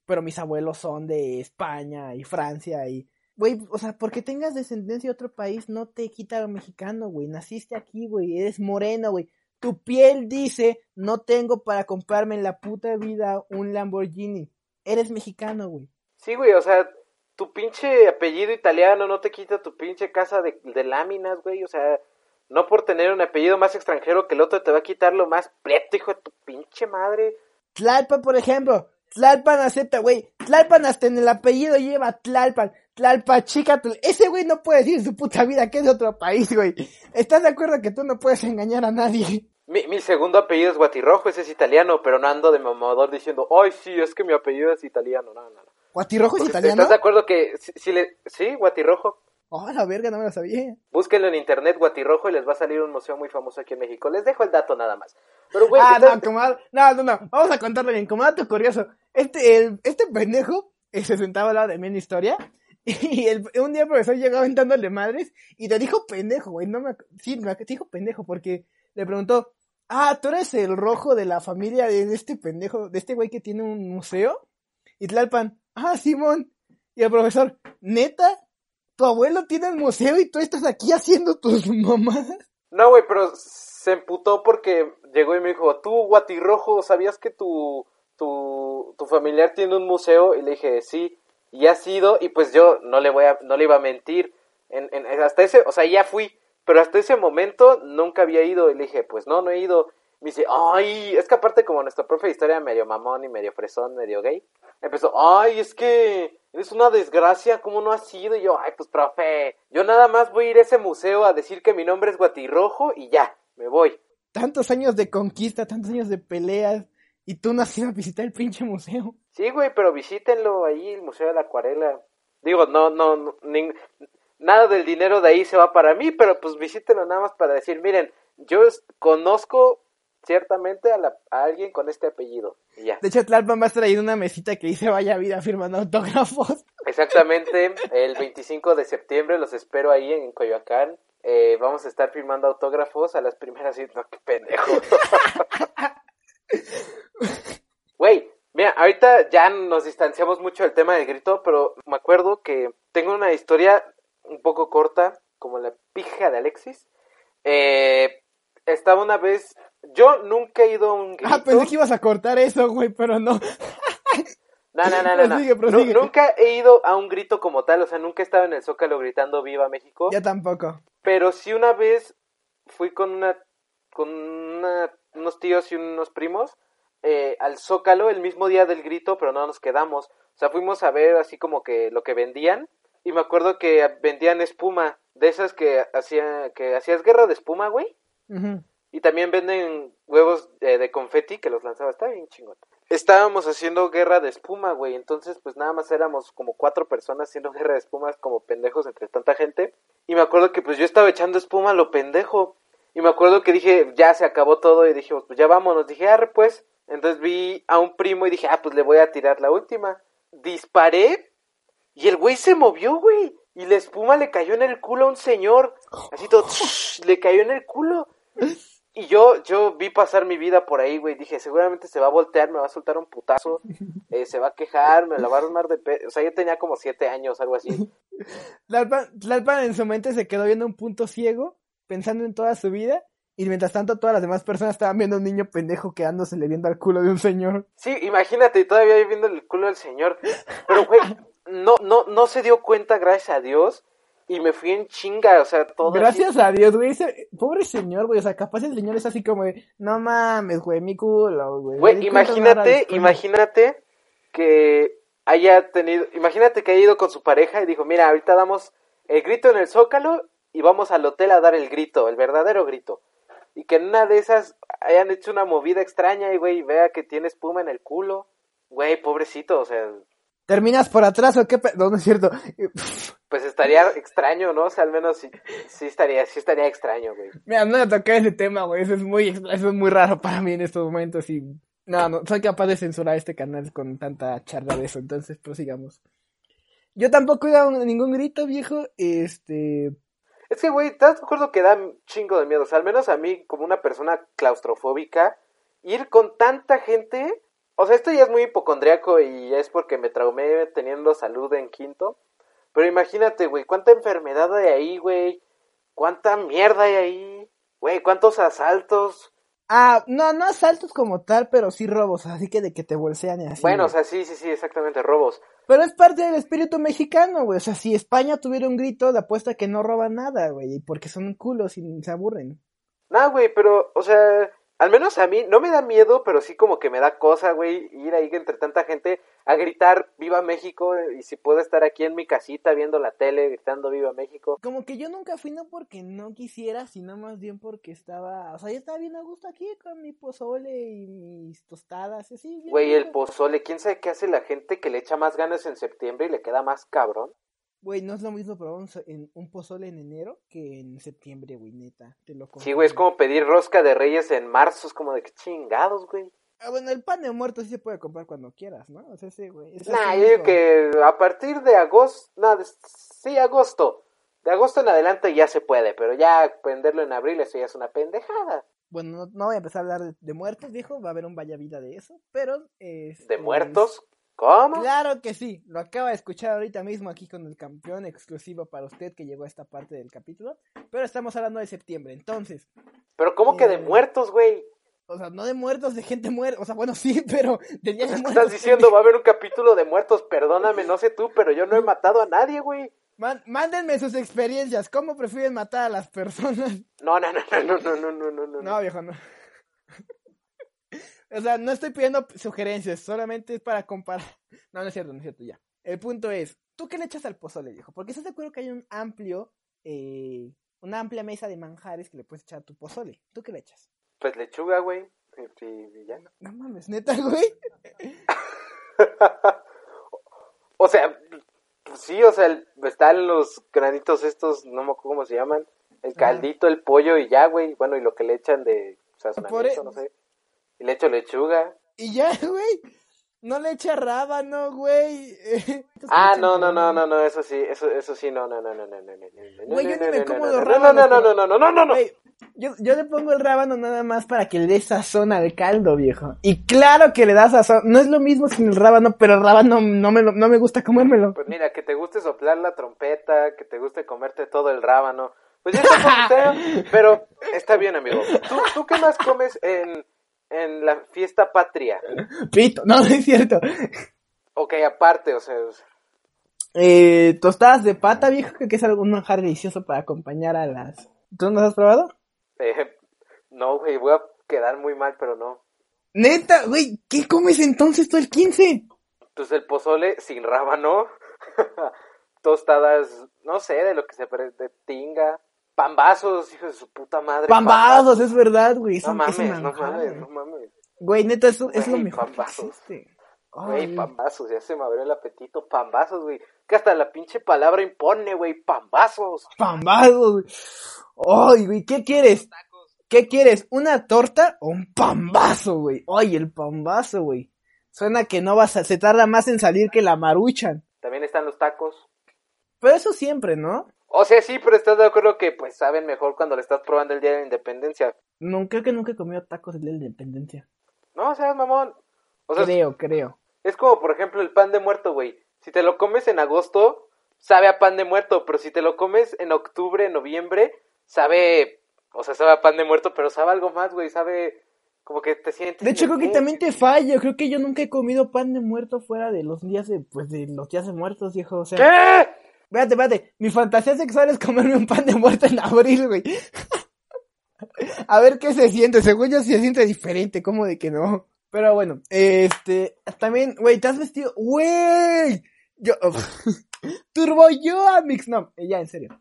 S1: pero mis abuelos son de España y Francia y... Güey, o sea, porque tengas descendencia de otro país no te quita lo mexicano, güey. Naciste aquí, güey, eres moreno, güey. Tu piel dice, no tengo para comprarme en la puta vida un Lamborghini. Eres mexicano, güey.
S2: Sí, güey, o sea, tu pinche apellido italiano no te quita tu pinche casa de, de láminas, güey, o sea, no por tener un apellido más extranjero que el otro te va a quitar lo más prieto, hijo de tu pinche madre.
S1: Tlalpan, por ejemplo. Tlalpan acepta, güey. Tlalpan hasta en el apellido lleva Tlalpan. Tlalpan, chica. Ese güey no puede decir su puta vida que es de otro país, güey. ¿Estás de acuerdo que tú no puedes engañar a nadie?
S2: Mi, mi segundo apellido es Guatirrojo, ese es italiano, pero no ando de mamador diciendo, ay, sí, es que mi apellido es italiano, no, no, no.
S1: ¿Guatirrojo es
S2: Porque
S1: italiano?
S2: ¿Estás de acuerdo que si, si le... Sí, Guatirrojo.
S1: Oh, la verga, no me lo sabía.
S2: Búsquenlo en internet, Guatirrojo, y les va a salir un museo muy famoso aquí en México. Les dejo el dato nada más. Pero, güey,
S1: ah,
S2: ¿estás-
S1: no, como, no, no, no. Vamos a contarlo bien. Como dato curioso. Este, el, este pendejo eh, se sentaba al lado de mí en historia. Y el, un día el profesor llegó aventándole madres y te dijo pendejo, güey. No me, sí, me, dijo pendejo porque le preguntó, ah, ¿tú eres el rojo de la familia de este pendejo, de este güey que tiene un museo? Y Tlalpan, ah, Simón. Y el profesor, neta, tu abuelo tiene el museo y tú estás aquí haciendo tus [LAUGHS] mamadas.
S2: No, güey, pero se emputó porque llegó y me dijo, tú, Guatirrojo, ¿sabías que tu, tu, tu familiar tiene un museo? Y le dije, sí, y ha sido, y pues yo no le voy a, no le iba a mentir. En, en- hasta ese, o sea, ya fui, pero hasta ese momento nunca había ido. Y le dije, pues no, no he ido. Me dice, ay, es que aparte como nuestro profe de historia medio mamón y medio fresón, medio gay, empezó, ay, es que es una desgracia, ¿cómo no has ido? Y yo, ay, pues profe, yo nada más voy a ir a ese museo a decir que mi nombre es Guatirrojo y ya, me voy.
S1: tantos años de conquista, tantos años de peleas, y tú no has ido a visitar el pinche museo.
S2: Sí, güey, pero visítenlo ahí, el Museo de la Acuarela. Digo, no, no, nada del dinero de ahí se va para mí, pero pues visítenlo nada más para decir, miren, yo conozco ciertamente a, la- a alguien con este apellido. Y ya.
S1: De hecho, Tlalpan va a estar ahí en una mesita que dice Vaya Vida firmando autógrafos. [LAUGHS]
S2: Exactamente, el 25 de septiembre los espero ahí en Coyoacán. Eh, vamos a estar firmando autógrafos a las primeras no, qué pendejo. [LAUGHS] Güey, mira, ahorita ya nos distanciamos mucho del tema del grito, pero me acuerdo que tengo una historia un poco corta, como la pija de Alexis. Eh, estaba una vez, yo nunca he ido a un grito. [LAUGHS]
S1: Ah, pensé que ibas a cortar eso, güey, pero no. [LAUGHS]
S2: No, no, no, no.
S1: Prosigue, prosigue.
S2: Nunca he ido a un grito como tal, o sea, nunca he estado en el Zócalo gritando Viva México.
S1: Ya tampoco.
S2: Pero sí una vez fui con una con una- unos tíos y unos primos eh, al Zócalo el mismo día del grito, pero no nos quedamos. O sea, fuimos a ver así como que lo que vendían y me acuerdo que vendían espuma, de esas que hacía que hacías guerra de espuma, güey. Y también venden huevos eh, de confeti que los lanzaba. Está bien chingón. Estábamos haciendo guerra de espuma, güey. Entonces, pues nada más éramos como cuatro personas haciendo [LAUGHS] guerra de espumas como pendejos entre tanta gente. Y me acuerdo que pues yo estaba echando espuma a lo pendejo. Y me acuerdo que dije, ya se acabó todo. Y dijimos, pues ya vámonos. Dije, arre pues. Entonces vi a un primo y dije, ah, pues le voy a tirar la última. Disparé y el güey se movió, güey. Y la espuma le cayó en el culo a un señor. Así todo, [LAUGHS] le cayó en el culo. Y yo, yo vi pasar mi vida por ahí, güey. Dije, seguramente se va a voltear, me va a soltar un putazo, [LAUGHS] eh, se va a quejar, me la va a armar de pe... O sea, yo tenía como siete años, algo así. [LAUGHS]
S1: Tlalpan en su mente se quedó viendo un punto ciego, pensando en toda su vida. Y mientras tanto, todas las demás personas estaban viendo a un niño pendejo le viendo al culo de un señor.
S2: Sí, imagínate, todavía viendo el culo del señor. Pero, güey, no, no, no se dio cuenta, gracias a Dios, y me fui en chinga, o sea, todo.
S1: Gracias a Dios, güey. Ese, pobre señor, güey. O sea, capaz el señor es así como de, no mames, güey, mi culo, güey.
S2: Güey, imagínate, imagínate que haya tenido, imagínate que haya ido con su pareja y dijo, mira, ahorita damos el grito en el zócalo y vamos al hotel a dar el grito, el verdadero grito. Y que en una de esas hayan hecho una movida extraña y, güey, vea que tiene espuma en el culo. Güey, pobrecito, o sea,
S1: ¿Terminas por atrás o qué? No, no es cierto.
S2: Pues estaría extraño, ¿no? O sea, al menos sí, sí estaría, sí estaría extraño, güey.
S1: Mira, no le toqué ese tema, güey. Eso es muy, eso es muy raro para mí en estos momentos y... No, no, soy capaz de censurar este canal con tanta charla de eso, entonces prosigamos. Yo tampoco he dado ningún grito, viejo, este...
S2: Es que, güey, ¿estás de acuerdo que da chingo de miedo? O sea, al menos a mí, como una persona claustrofóbica, ir con tanta gente o sea, esto ya es muy hipocondriaco y es porque me traumé teniendo salud en quinto. Pero imagínate, güey, cuánta enfermedad hay ahí, güey. Cuánta mierda hay ahí. Güey, cuántos asaltos.
S1: Ah, no, no asaltos como tal, pero sí robos, así que de que te bolsean y así.
S2: Bueno, o sea, sí, sí, sí, exactamente, robos.
S1: Pero es parte del espíritu mexicano, güey. O sea, si España tuviera un grito, de apuesta que no roban nada, güey, porque son culos y se aburren.
S2: No, güey, pero, o sea, al menos a mí no me da miedo, pero sí como que me da cosa, güey, ir ahí entre tanta gente a gritar Viva México y si puedo estar aquí en mi casita viendo la tele gritando Viva México.
S1: Como que yo nunca fui no porque no quisiera, sino más bien porque estaba, o sea, yo estaba bien a gusto aquí con mi pozole y mis tostadas, así.
S2: Güey, el pozole, ¿quién sabe qué hace la gente que le echa más ganas en septiembre y le queda más cabrón?
S1: Güey, no es lo mismo probar un, un pozole en enero que en septiembre, güey, neta. Te lo
S2: sí, güey, es como pedir rosca de reyes en marzo, es como de que chingados, güey.
S1: Ah, bueno, el pan de muerto sí se puede comprar cuando quieras, ¿no? O sea, sí, güey.
S2: Nah, yo digo que a partir de agosto, no, sí, agosto. De agosto en adelante ya se puede, pero ya venderlo en abril eso ya es una pendejada.
S1: Bueno, no, voy a empezar a hablar de, muertos, viejo, va a haber un vaya vida de eso, pero...
S2: ¿De muertos? ¿Cómo?
S1: Claro que sí, lo acaba de escuchar ahorita mismo aquí con el campeón exclusivo para usted que llegó a esta parte del capítulo, pero estamos hablando de septiembre, entonces.
S2: Pero ¿cómo que de eh, muertos, güey?
S1: O sea, no de muertos, de gente muerta, o sea, bueno, sí, [LAUGHS] pero de
S2: día de muertos. Estás diciendo, va a haber un capítulo de muertos, perdóname, no sé tú, pero yo no he matado a nadie, güey.
S1: mándenme sus experiencias, ¿cómo prefieren matar a las personas?
S2: No, no, no, no, no, no, no, no, no.
S1: No, viejo, no. O sea, no estoy pidiendo sugerencias, solamente es para comparar. [LAUGHS] No, no es cierto, no es cierto, ya. El punto es, ¿tú qué le echas al pozole, viejo? Porque estás de acuerdo que hay un amplio, eh, una amplia mesa de manjares que le puedes echar a tu pozole. ¿Tú qué le echas?
S2: Pues lechuga, güey. Y, ya.
S1: No, mames, neta, güey. [LAUGHS]
S2: o sea, sí, o sea, están los granitos estos, no me acuerdo cómo se llaman. El caldito, el pollo y ya, güey. Bueno, y lo que le echan de sazonamiento, no sé. Y le echo lechuga.
S1: Y ya, güey. No le echa rábano, güey.
S2: ah, no, no, no, no, no, eso sí, eso, eso sí, no, no, no, no, no, no, no.
S1: Güey, yo ni me como los
S2: rábanos. No, no, no, no, no, no, no,
S1: Yo, yo le pongo el rábano nada más para que le dé sazón al caldo, viejo. Y claro que le da sazón. No es lo mismo sin el rábano, pero el rábano no me, no me gusta comérmelo.
S2: Pues mira, que te guste soplar la trompeta, que te guste comerte todo el rábano. Pues ya está pero está bien, amigo. ¿Tú, ¿Tú qué más comes en en la fiesta patria.
S1: Pito, no, [LAUGHS] no es cierto.
S2: Ok, aparte, o sea.
S1: Eh, tostadas de pata, viejo, que es algún manjar delicioso para acompañar a las. ¿Tú no has probado?
S2: Eh, no, güey, voy a quedar muy mal, pero no.
S1: Neta, güey, ¿qué comes entonces tú el 15?
S2: Pues el pozole sin rábano, [LAUGHS] tostadas, no sé, de lo que se de tinga, Pambazos, hijo de su puta madre.
S1: Pambazos, es verdad, güey.
S2: No mames, no mames, no mames.
S1: Güey, neta, eso es lo mejor
S2: pambazos. Güey, pambazos, ya se me abrió el apetito. Pambazos, güey. Que hasta la pinche palabra impone, güey. Pambazos.
S1: Pambazos, güey. Ay, güey, ¿qué quieres? ¿Qué quieres? ¿Una torta o un pambazo, güey? Ay, el pambazo, güey. Suena que no vas a... Se tarda más en salir que la maruchan.
S2: También están los tacos.
S1: Pero eso siempre, ¿no?
S2: O sea, sí, pero estás de acuerdo que pues saben mejor cuando le estás probando el día de la independencia.
S1: No, creo que nunca he comido tacos el día de la independencia.
S2: No, o sea, mamón.
S1: O sea, creo, creo.
S2: Es como, por ejemplo, el pan de muerto, güey. Si te lo comes en agosto, sabe a pan de muerto, pero si te lo comes en octubre, noviembre, sabe, o sea, sabe a pan de muerto, pero sabe algo más, güey, sabe como que te sientes...
S1: De hecho, creo que también te falla, creo que yo nunca he comido pan de muerto fuera de los días de, pues, de los días de muertos, viejo, o sea...
S2: ¿Qué?
S1: Espérate, espérate, mi fantasía sexual es comerme un pan de muerto en abril, güey. [LAUGHS] a ver qué se siente, según yo se siente diferente, ¿cómo de que no? Pero bueno, este, también, güey, te has vestido, güey, yo, [LAUGHS] Turbo yo, Amix, no, ya, en serio.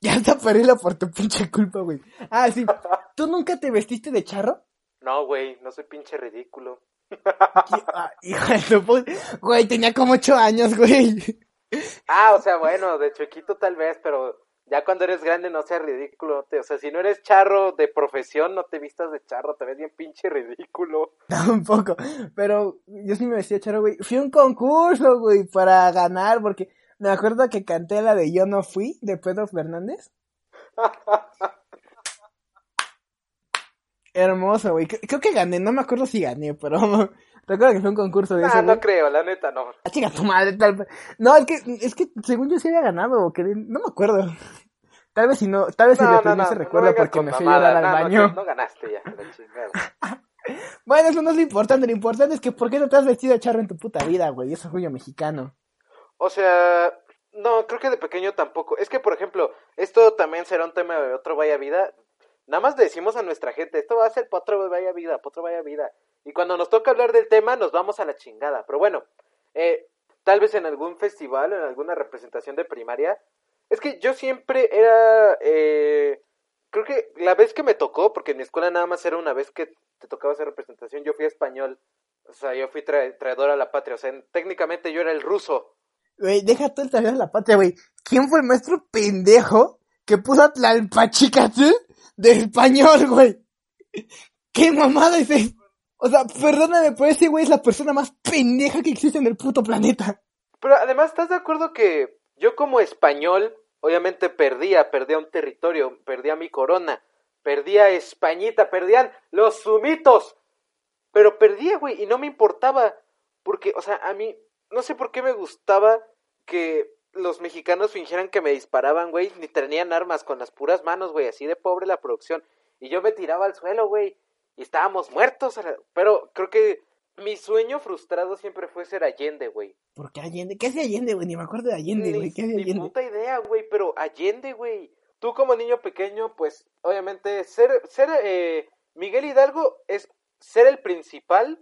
S1: Ya está perila por tu pinche culpa, güey. Ah, sí. [LAUGHS] ¿Tú nunca te vestiste de charro?
S2: No, güey, no soy pinche ridículo.
S1: Ah, hijo de Güey, tenía como ocho años, güey.
S2: Ah, o sea, bueno, de chiquito tal vez, pero ya cuando eres grande no seas ridículo. o sea, si no eres charro de profesión, no te vistas de charro, te ves bien pinche ridículo. [LAUGHS]
S1: Tampoco, pero yo sí me vestía charro, güey. Fui a un concurso, güey, para ganar, porque me acuerdo que canté la de Yo no fui, de Pedro Fernández. [LAUGHS] Hermoso, güey. Creo que gané, no me acuerdo si gané, pero [LAUGHS] Recuerda que fue un concurso de
S2: eso. no creo, la neta no.
S1: Ah, chica, tu madre, tal No, es que, es que según yo sí había ganado, que no me acuerdo. Tal vez si no, tal vez si no, no, no, se recuerda porque me fui a llorar al baño.
S2: No, ganaste ya, la chingada. [LAUGHS]
S1: bueno, eso no es lo importante, lo importante es que ¿por qué no te has vestido de charro en tu puta vida, güey? Eso es orgullo mexicano.
S2: O sea, no, creo que de pequeño tampoco. Es que, por ejemplo, esto también será un tema de otro vaya vida. Nada más decimos a nuestra gente, esto va a ser para otro vaya vida, para otro vaya vida. Y cuando nos toca hablar del tema, nos vamos a la chingada. Pero bueno, eh, tal vez en algún festival, en alguna representación de primaria. Es que yo siempre era. Eh, creo que la vez que me tocó, porque en mi escuela nada más era una vez que te tocaba hacer representación, yo fui español. O sea, yo fui traidor a la patria. O sea, técnicamente yo era el ruso.
S1: Güey, deja tú el traidor a la patria, güey. ¿Quién fue el maestro pendejo que puso a Tlalpachicatl de español, güey? ¿Qué mamada es esto? O sea, perdóname, pero ese güey es la persona más pendeja que existe en el puto planeta.
S2: Pero además, ¿estás de acuerdo que yo como español, obviamente perdía, perdía un territorio, perdía mi corona, perdía Españita, perdían los sumitos, pero perdía, güey, y no me importaba, porque, o sea, a mí, no sé por qué me gustaba que los mexicanos fingieran que me disparaban, güey, ni tenían armas con las puras manos, güey, así de pobre la producción, y yo me tiraba al suelo, güey, y estábamos muertos. Pero creo que mi sueño frustrado siempre fue ser Allende, güey.
S1: ¿Por qué Allende? ¿Qué hace Allende, güey? Ni me acuerdo de Allende, güey. ¿Qué hace Allende?
S2: Ni puta idea, güey, pero Allende, güey. Tú como niño pequeño, pues, obviamente, ser, ser, eh, Miguel Hidalgo es ser el principal,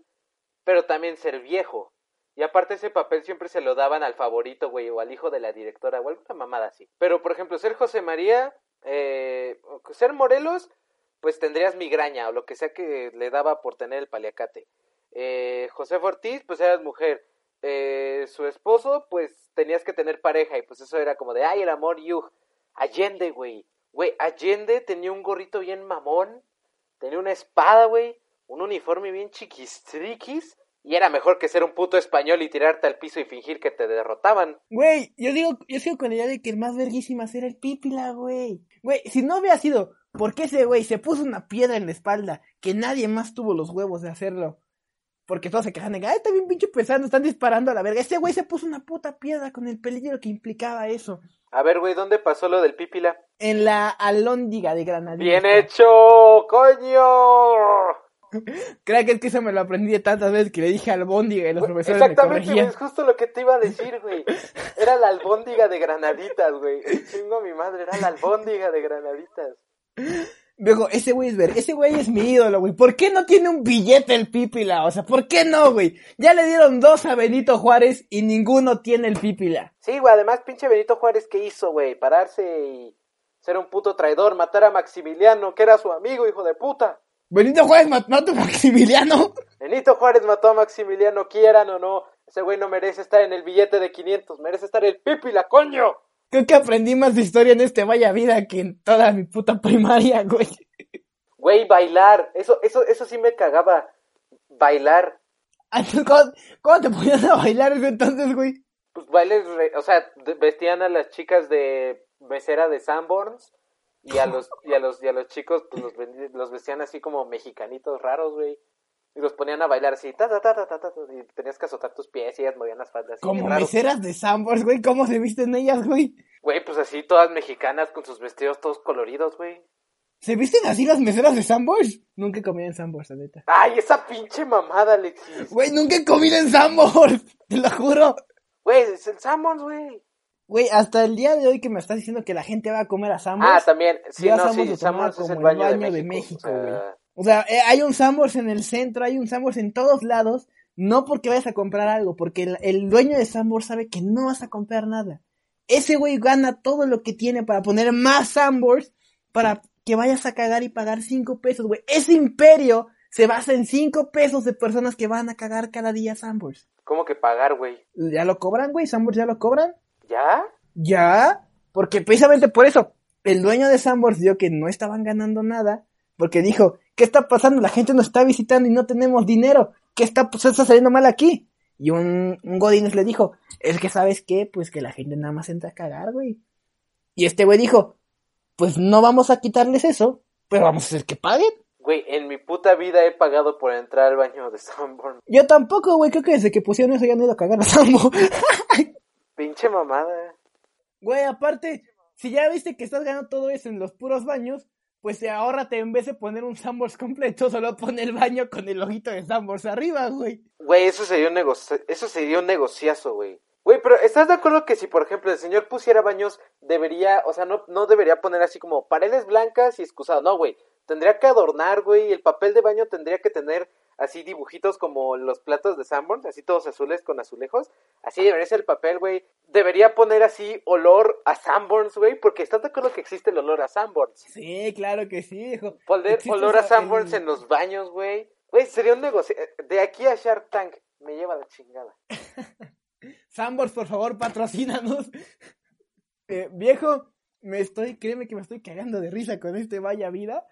S2: pero también ser viejo. Y aparte ese papel siempre se lo daban al favorito, güey, o al hijo de la directora, o alguna mamada así. Pero, por ejemplo, ser José María, eh, ser Morelos, pues tendrías migraña o lo que sea que le daba por tener el paliacate. Eh, José Ortiz, pues eras mujer. Eh, su esposo, pues tenías que tener pareja y pues eso era como de, ay, el amor, yug. Allende, güey. Güey, Allende tenía un gorrito bien mamón, tenía una espada, güey, un uniforme bien chiquistriquis y era mejor que ser un puto español y tirarte al piso y fingir que te derrotaban.
S1: Güey, yo digo, yo sigo con la idea de que el más verguísima era el Pípila, güey. Güey, si no hubiera sido porque ese güey se puso una piedra en la espalda que nadie más tuvo los huevos de hacerlo. Porque todos se quejan de, ay, está bien pinche pesado, están disparando a la verga. Ese güey se puso una puta piedra con el peligro que implicaba eso.
S2: A ver, güey, ¿dónde pasó lo del pípila?
S1: En la alóndiga de Granadilla.
S2: ¡Bien hecho, coño!
S1: Creo que es que eso me lo aprendí de tantas veces que le dije albóndiga y los profesores
S2: Exactamente,
S1: me
S2: es justo lo que te iba a decir, güey. Era la albóndiga de granaditas, güey. Chingo mi madre, era la albóndiga de granaditas.
S1: Viejo, ese güey es ver, ese güey es mi ídolo, güey. ¿Por qué no tiene un billete el Pipila? O sea, ¿por qué no, güey? Ya le dieron dos a Benito Juárez y ninguno tiene el Pipila.
S2: Sí, güey, además pinche Benito Juárez, ¿qué hizo, güey? Pararse y ser un puto traidor, matar a Maximiliano, que era su amigo, hijo de puta.
S1: Benito Juárez mató a Maximiliano.
S2: Benito Juárez mató a Maximiliano, quieran o no. Ese güey no merece estar en el billete de 500, merece estar el Pipila, coño.
S1: Creo que aprendí más de historia en este Vaya Vida que en toda mi puta primaria, [LAUGHS] güey.
S2: Güey, bailar. Eso, eso, eso sí me cagaba. Bailar.
S1: ¿Cómo, cómo te ponían a bailar entonces, güey?
S2: Pues bailes, o sea, vestían a las chicas de mesera de Sanborns y a los, y a los, y a los chicos pues los, los vestían así como mexicanitos raros, güey. Y los ponían a bailar así, ta, ta, ta, ta, ta, y tenías que azotar tus pies y ellas movían las faldas.
S1: Como meseras de Sambors, güey, ¿cómo se visten ellas, güey?
S2: Güey, pues así, todas mexicanas con sus vestidos todos coloridos, güey.
S1: ¿Se visten así las meseras de Sambors? Nunca comido en Sambors, la neta.
S2: Ay, esa pinche mamada, Alexis.
S1: Güey, nunca comido en Sambors, [LAUGHS] te lo juro.
S2: Güey, es el Sambors, güey.
S1: Güey, hasta el día de hoy que me estás diciendo que la gente va a comer a Sambors.
S2: Ah, también. Sí, no, sí, Sambors es el baño, de México,
S1: güey. O sea, eh, hay un Sambors en el centro, hay un Sambors en todos lados, no porque vayas a comprar algo, porque el, dueño de Sambors sabe que no vas a comprar nada. Ese güey gana todo lo que tiene para poner más Sambors para que vayas a cagar y pagar cinco pesos, güey. Ese imperio se basa en cinco pesos de personas que van a cagar cada día Sambors.
S2: ¿Cómo que pagar, güey?
S1: ¿Ya lo cobran, güey? ¿Sambors ya lo cobran?
S2: ¿Ya?
S1: ¿Ya? Porque precisamente por eso, el dueño de Sambors dio que no estaban ganando nada, porque dijo, ¿qué está pasando? La gente nos está visitando y no tenemos dinero. ¿Qué está, pues, está saliendo mal aquí? Y un, un Godínez le dijo, es que sabes qué, pues que la gente nada más entra a cagar, güey. Y este güey dijo, pues no vamos a quitarles eso, pero vamos a hacer que paguen.
S2: Güey, en mi puta vida he pagado por entrar al baño de Sanborn.
S1: Yo tampoco, güey, creo que desde que pusieron eso ya no he ido a cagar a Sambo. [LAUGHS]
S2: Pinche mamada.
S1: Güey, aparte, si ya viste que estás ganando todo eso en los puros baños, pues ahórrate en vez de poner un Sambors completo, [LAUGHS] solo pone el baño con el ojito de Sambors arriba, güey.
S2: Güey, eso sería un negocio, eso sería un negociazo, güey. Güey, pero ¿estás de acuerdo que si, por ejemplo, el señor pusiera baños, debería, o sea, no, no debería poner así como paredes blancas y excusado? No, güey. Tendría que adornar, güey. El papel de baño tendría que tener así dibujitos como los platos de Sanborns, así todos azules con azulejos. Así debería ser el papel, güey. Debería poner así olor a Sanborns, güey, porque ¿estás de acuerdo que existe el olor a Sanborns?
S1: Sí, claro que sí, hijo.
S2: Poner olor a Sanborns en los baños, güey. Güey, sería un negocio. De aquí a Shark Tank, me lleva la chingada. [LAUGHS]
S1: Sanborns, por favor, patrocínanos. [LAUGHS] Eh, viejo, me estoy, créeme que me estoy cagando de risa con este Vaya Vida,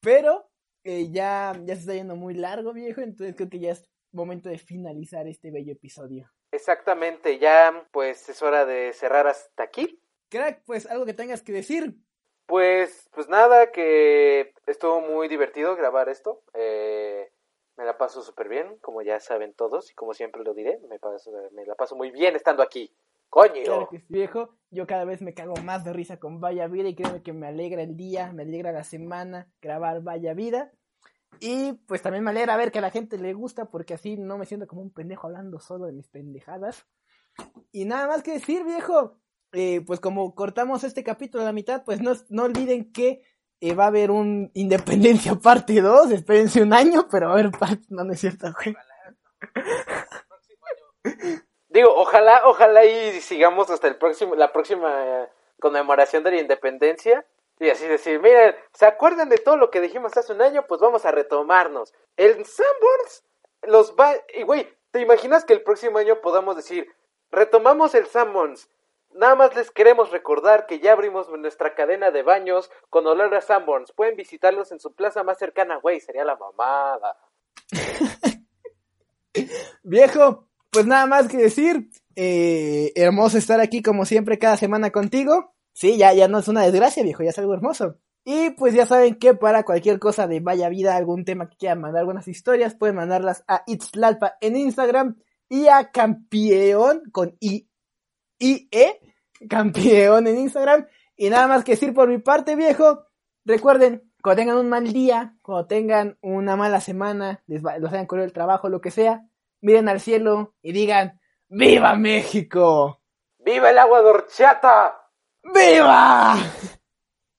S1: pero eh, ya, ya se está yendo muy largo, viejo, entonces creo que ya es momento de finalizar este bello episodio.
S2: Exactamente, ya pues es hora de cerrar hasta aquí.
S1: Crack, pues algo que tengas que decir.
S2: Pues, pues nada, que estuvo muy divertido grabar esto. Eh, me la paso súper bien, como ya saben todos, y como siempre lo diré, me, me la paso muy bien estando aquí. Coño.
S1: Claro que sí, viejo. Yo cada vez me cago más de risa con Vaya Vida y creo que me alegra el día, me alegra la semana grabar Vaya Vida. Y pues también me alegra ver que a la gente le gusta porque así no me siento como un pendejo hablando solo de mis pendejadas. Y nada más que decir, viejo. Eh, pues como cortamos este capítulo a la mitad, pues no, no olviden que eh, va a haber un Independencia parte 2. Espérense un año, pero a ver, no, no es cierto, güey. [LAUGHS]
S2: Digo, ojalá, ojalá y sigamos hasta el próximo, la próxima eh, conmemoración de la independencia. Y así decir, miren, ¿se acuerdan de todo lo que dijimos hace un año? Pues vamos a retomarnos. El Sanborns los va... Y güey, ¿te imaginas que el próximo año podamos decir, retomamos el Sanborns? Nada más les queremos recordar que ya abrimos nuestra cadena de baños con olor a Sanborns. Pueden visitarlos en su plaza más cercana, güey, sería la mamada. [LAUGHS]
S1: Viejo, pues nada más que decir, eh, hermoso estar aquí como siempre cada semana contigo. Sí, ya, ya no es una desgracia, viejo, ya es algo hermoso. Y pues ya saben que para cualquier cosa de Vaya Vida, algún tema que quieran mandar, algunas historias, pueden mandarlas a Itzlalpa en Instagram y a Campeón con I, I, E, Campeón en Instagram. Y nada más que decir por mi parte, viejo, recuerden, cuando tengan un mal día, cuando tengan una mala semana, les va, los hayan corrido el trabajo, lo que sea, miren al cielo y digan, ¡Viva México!
S2: ¡Viva el agua de horchata!
S1: ¡Viva!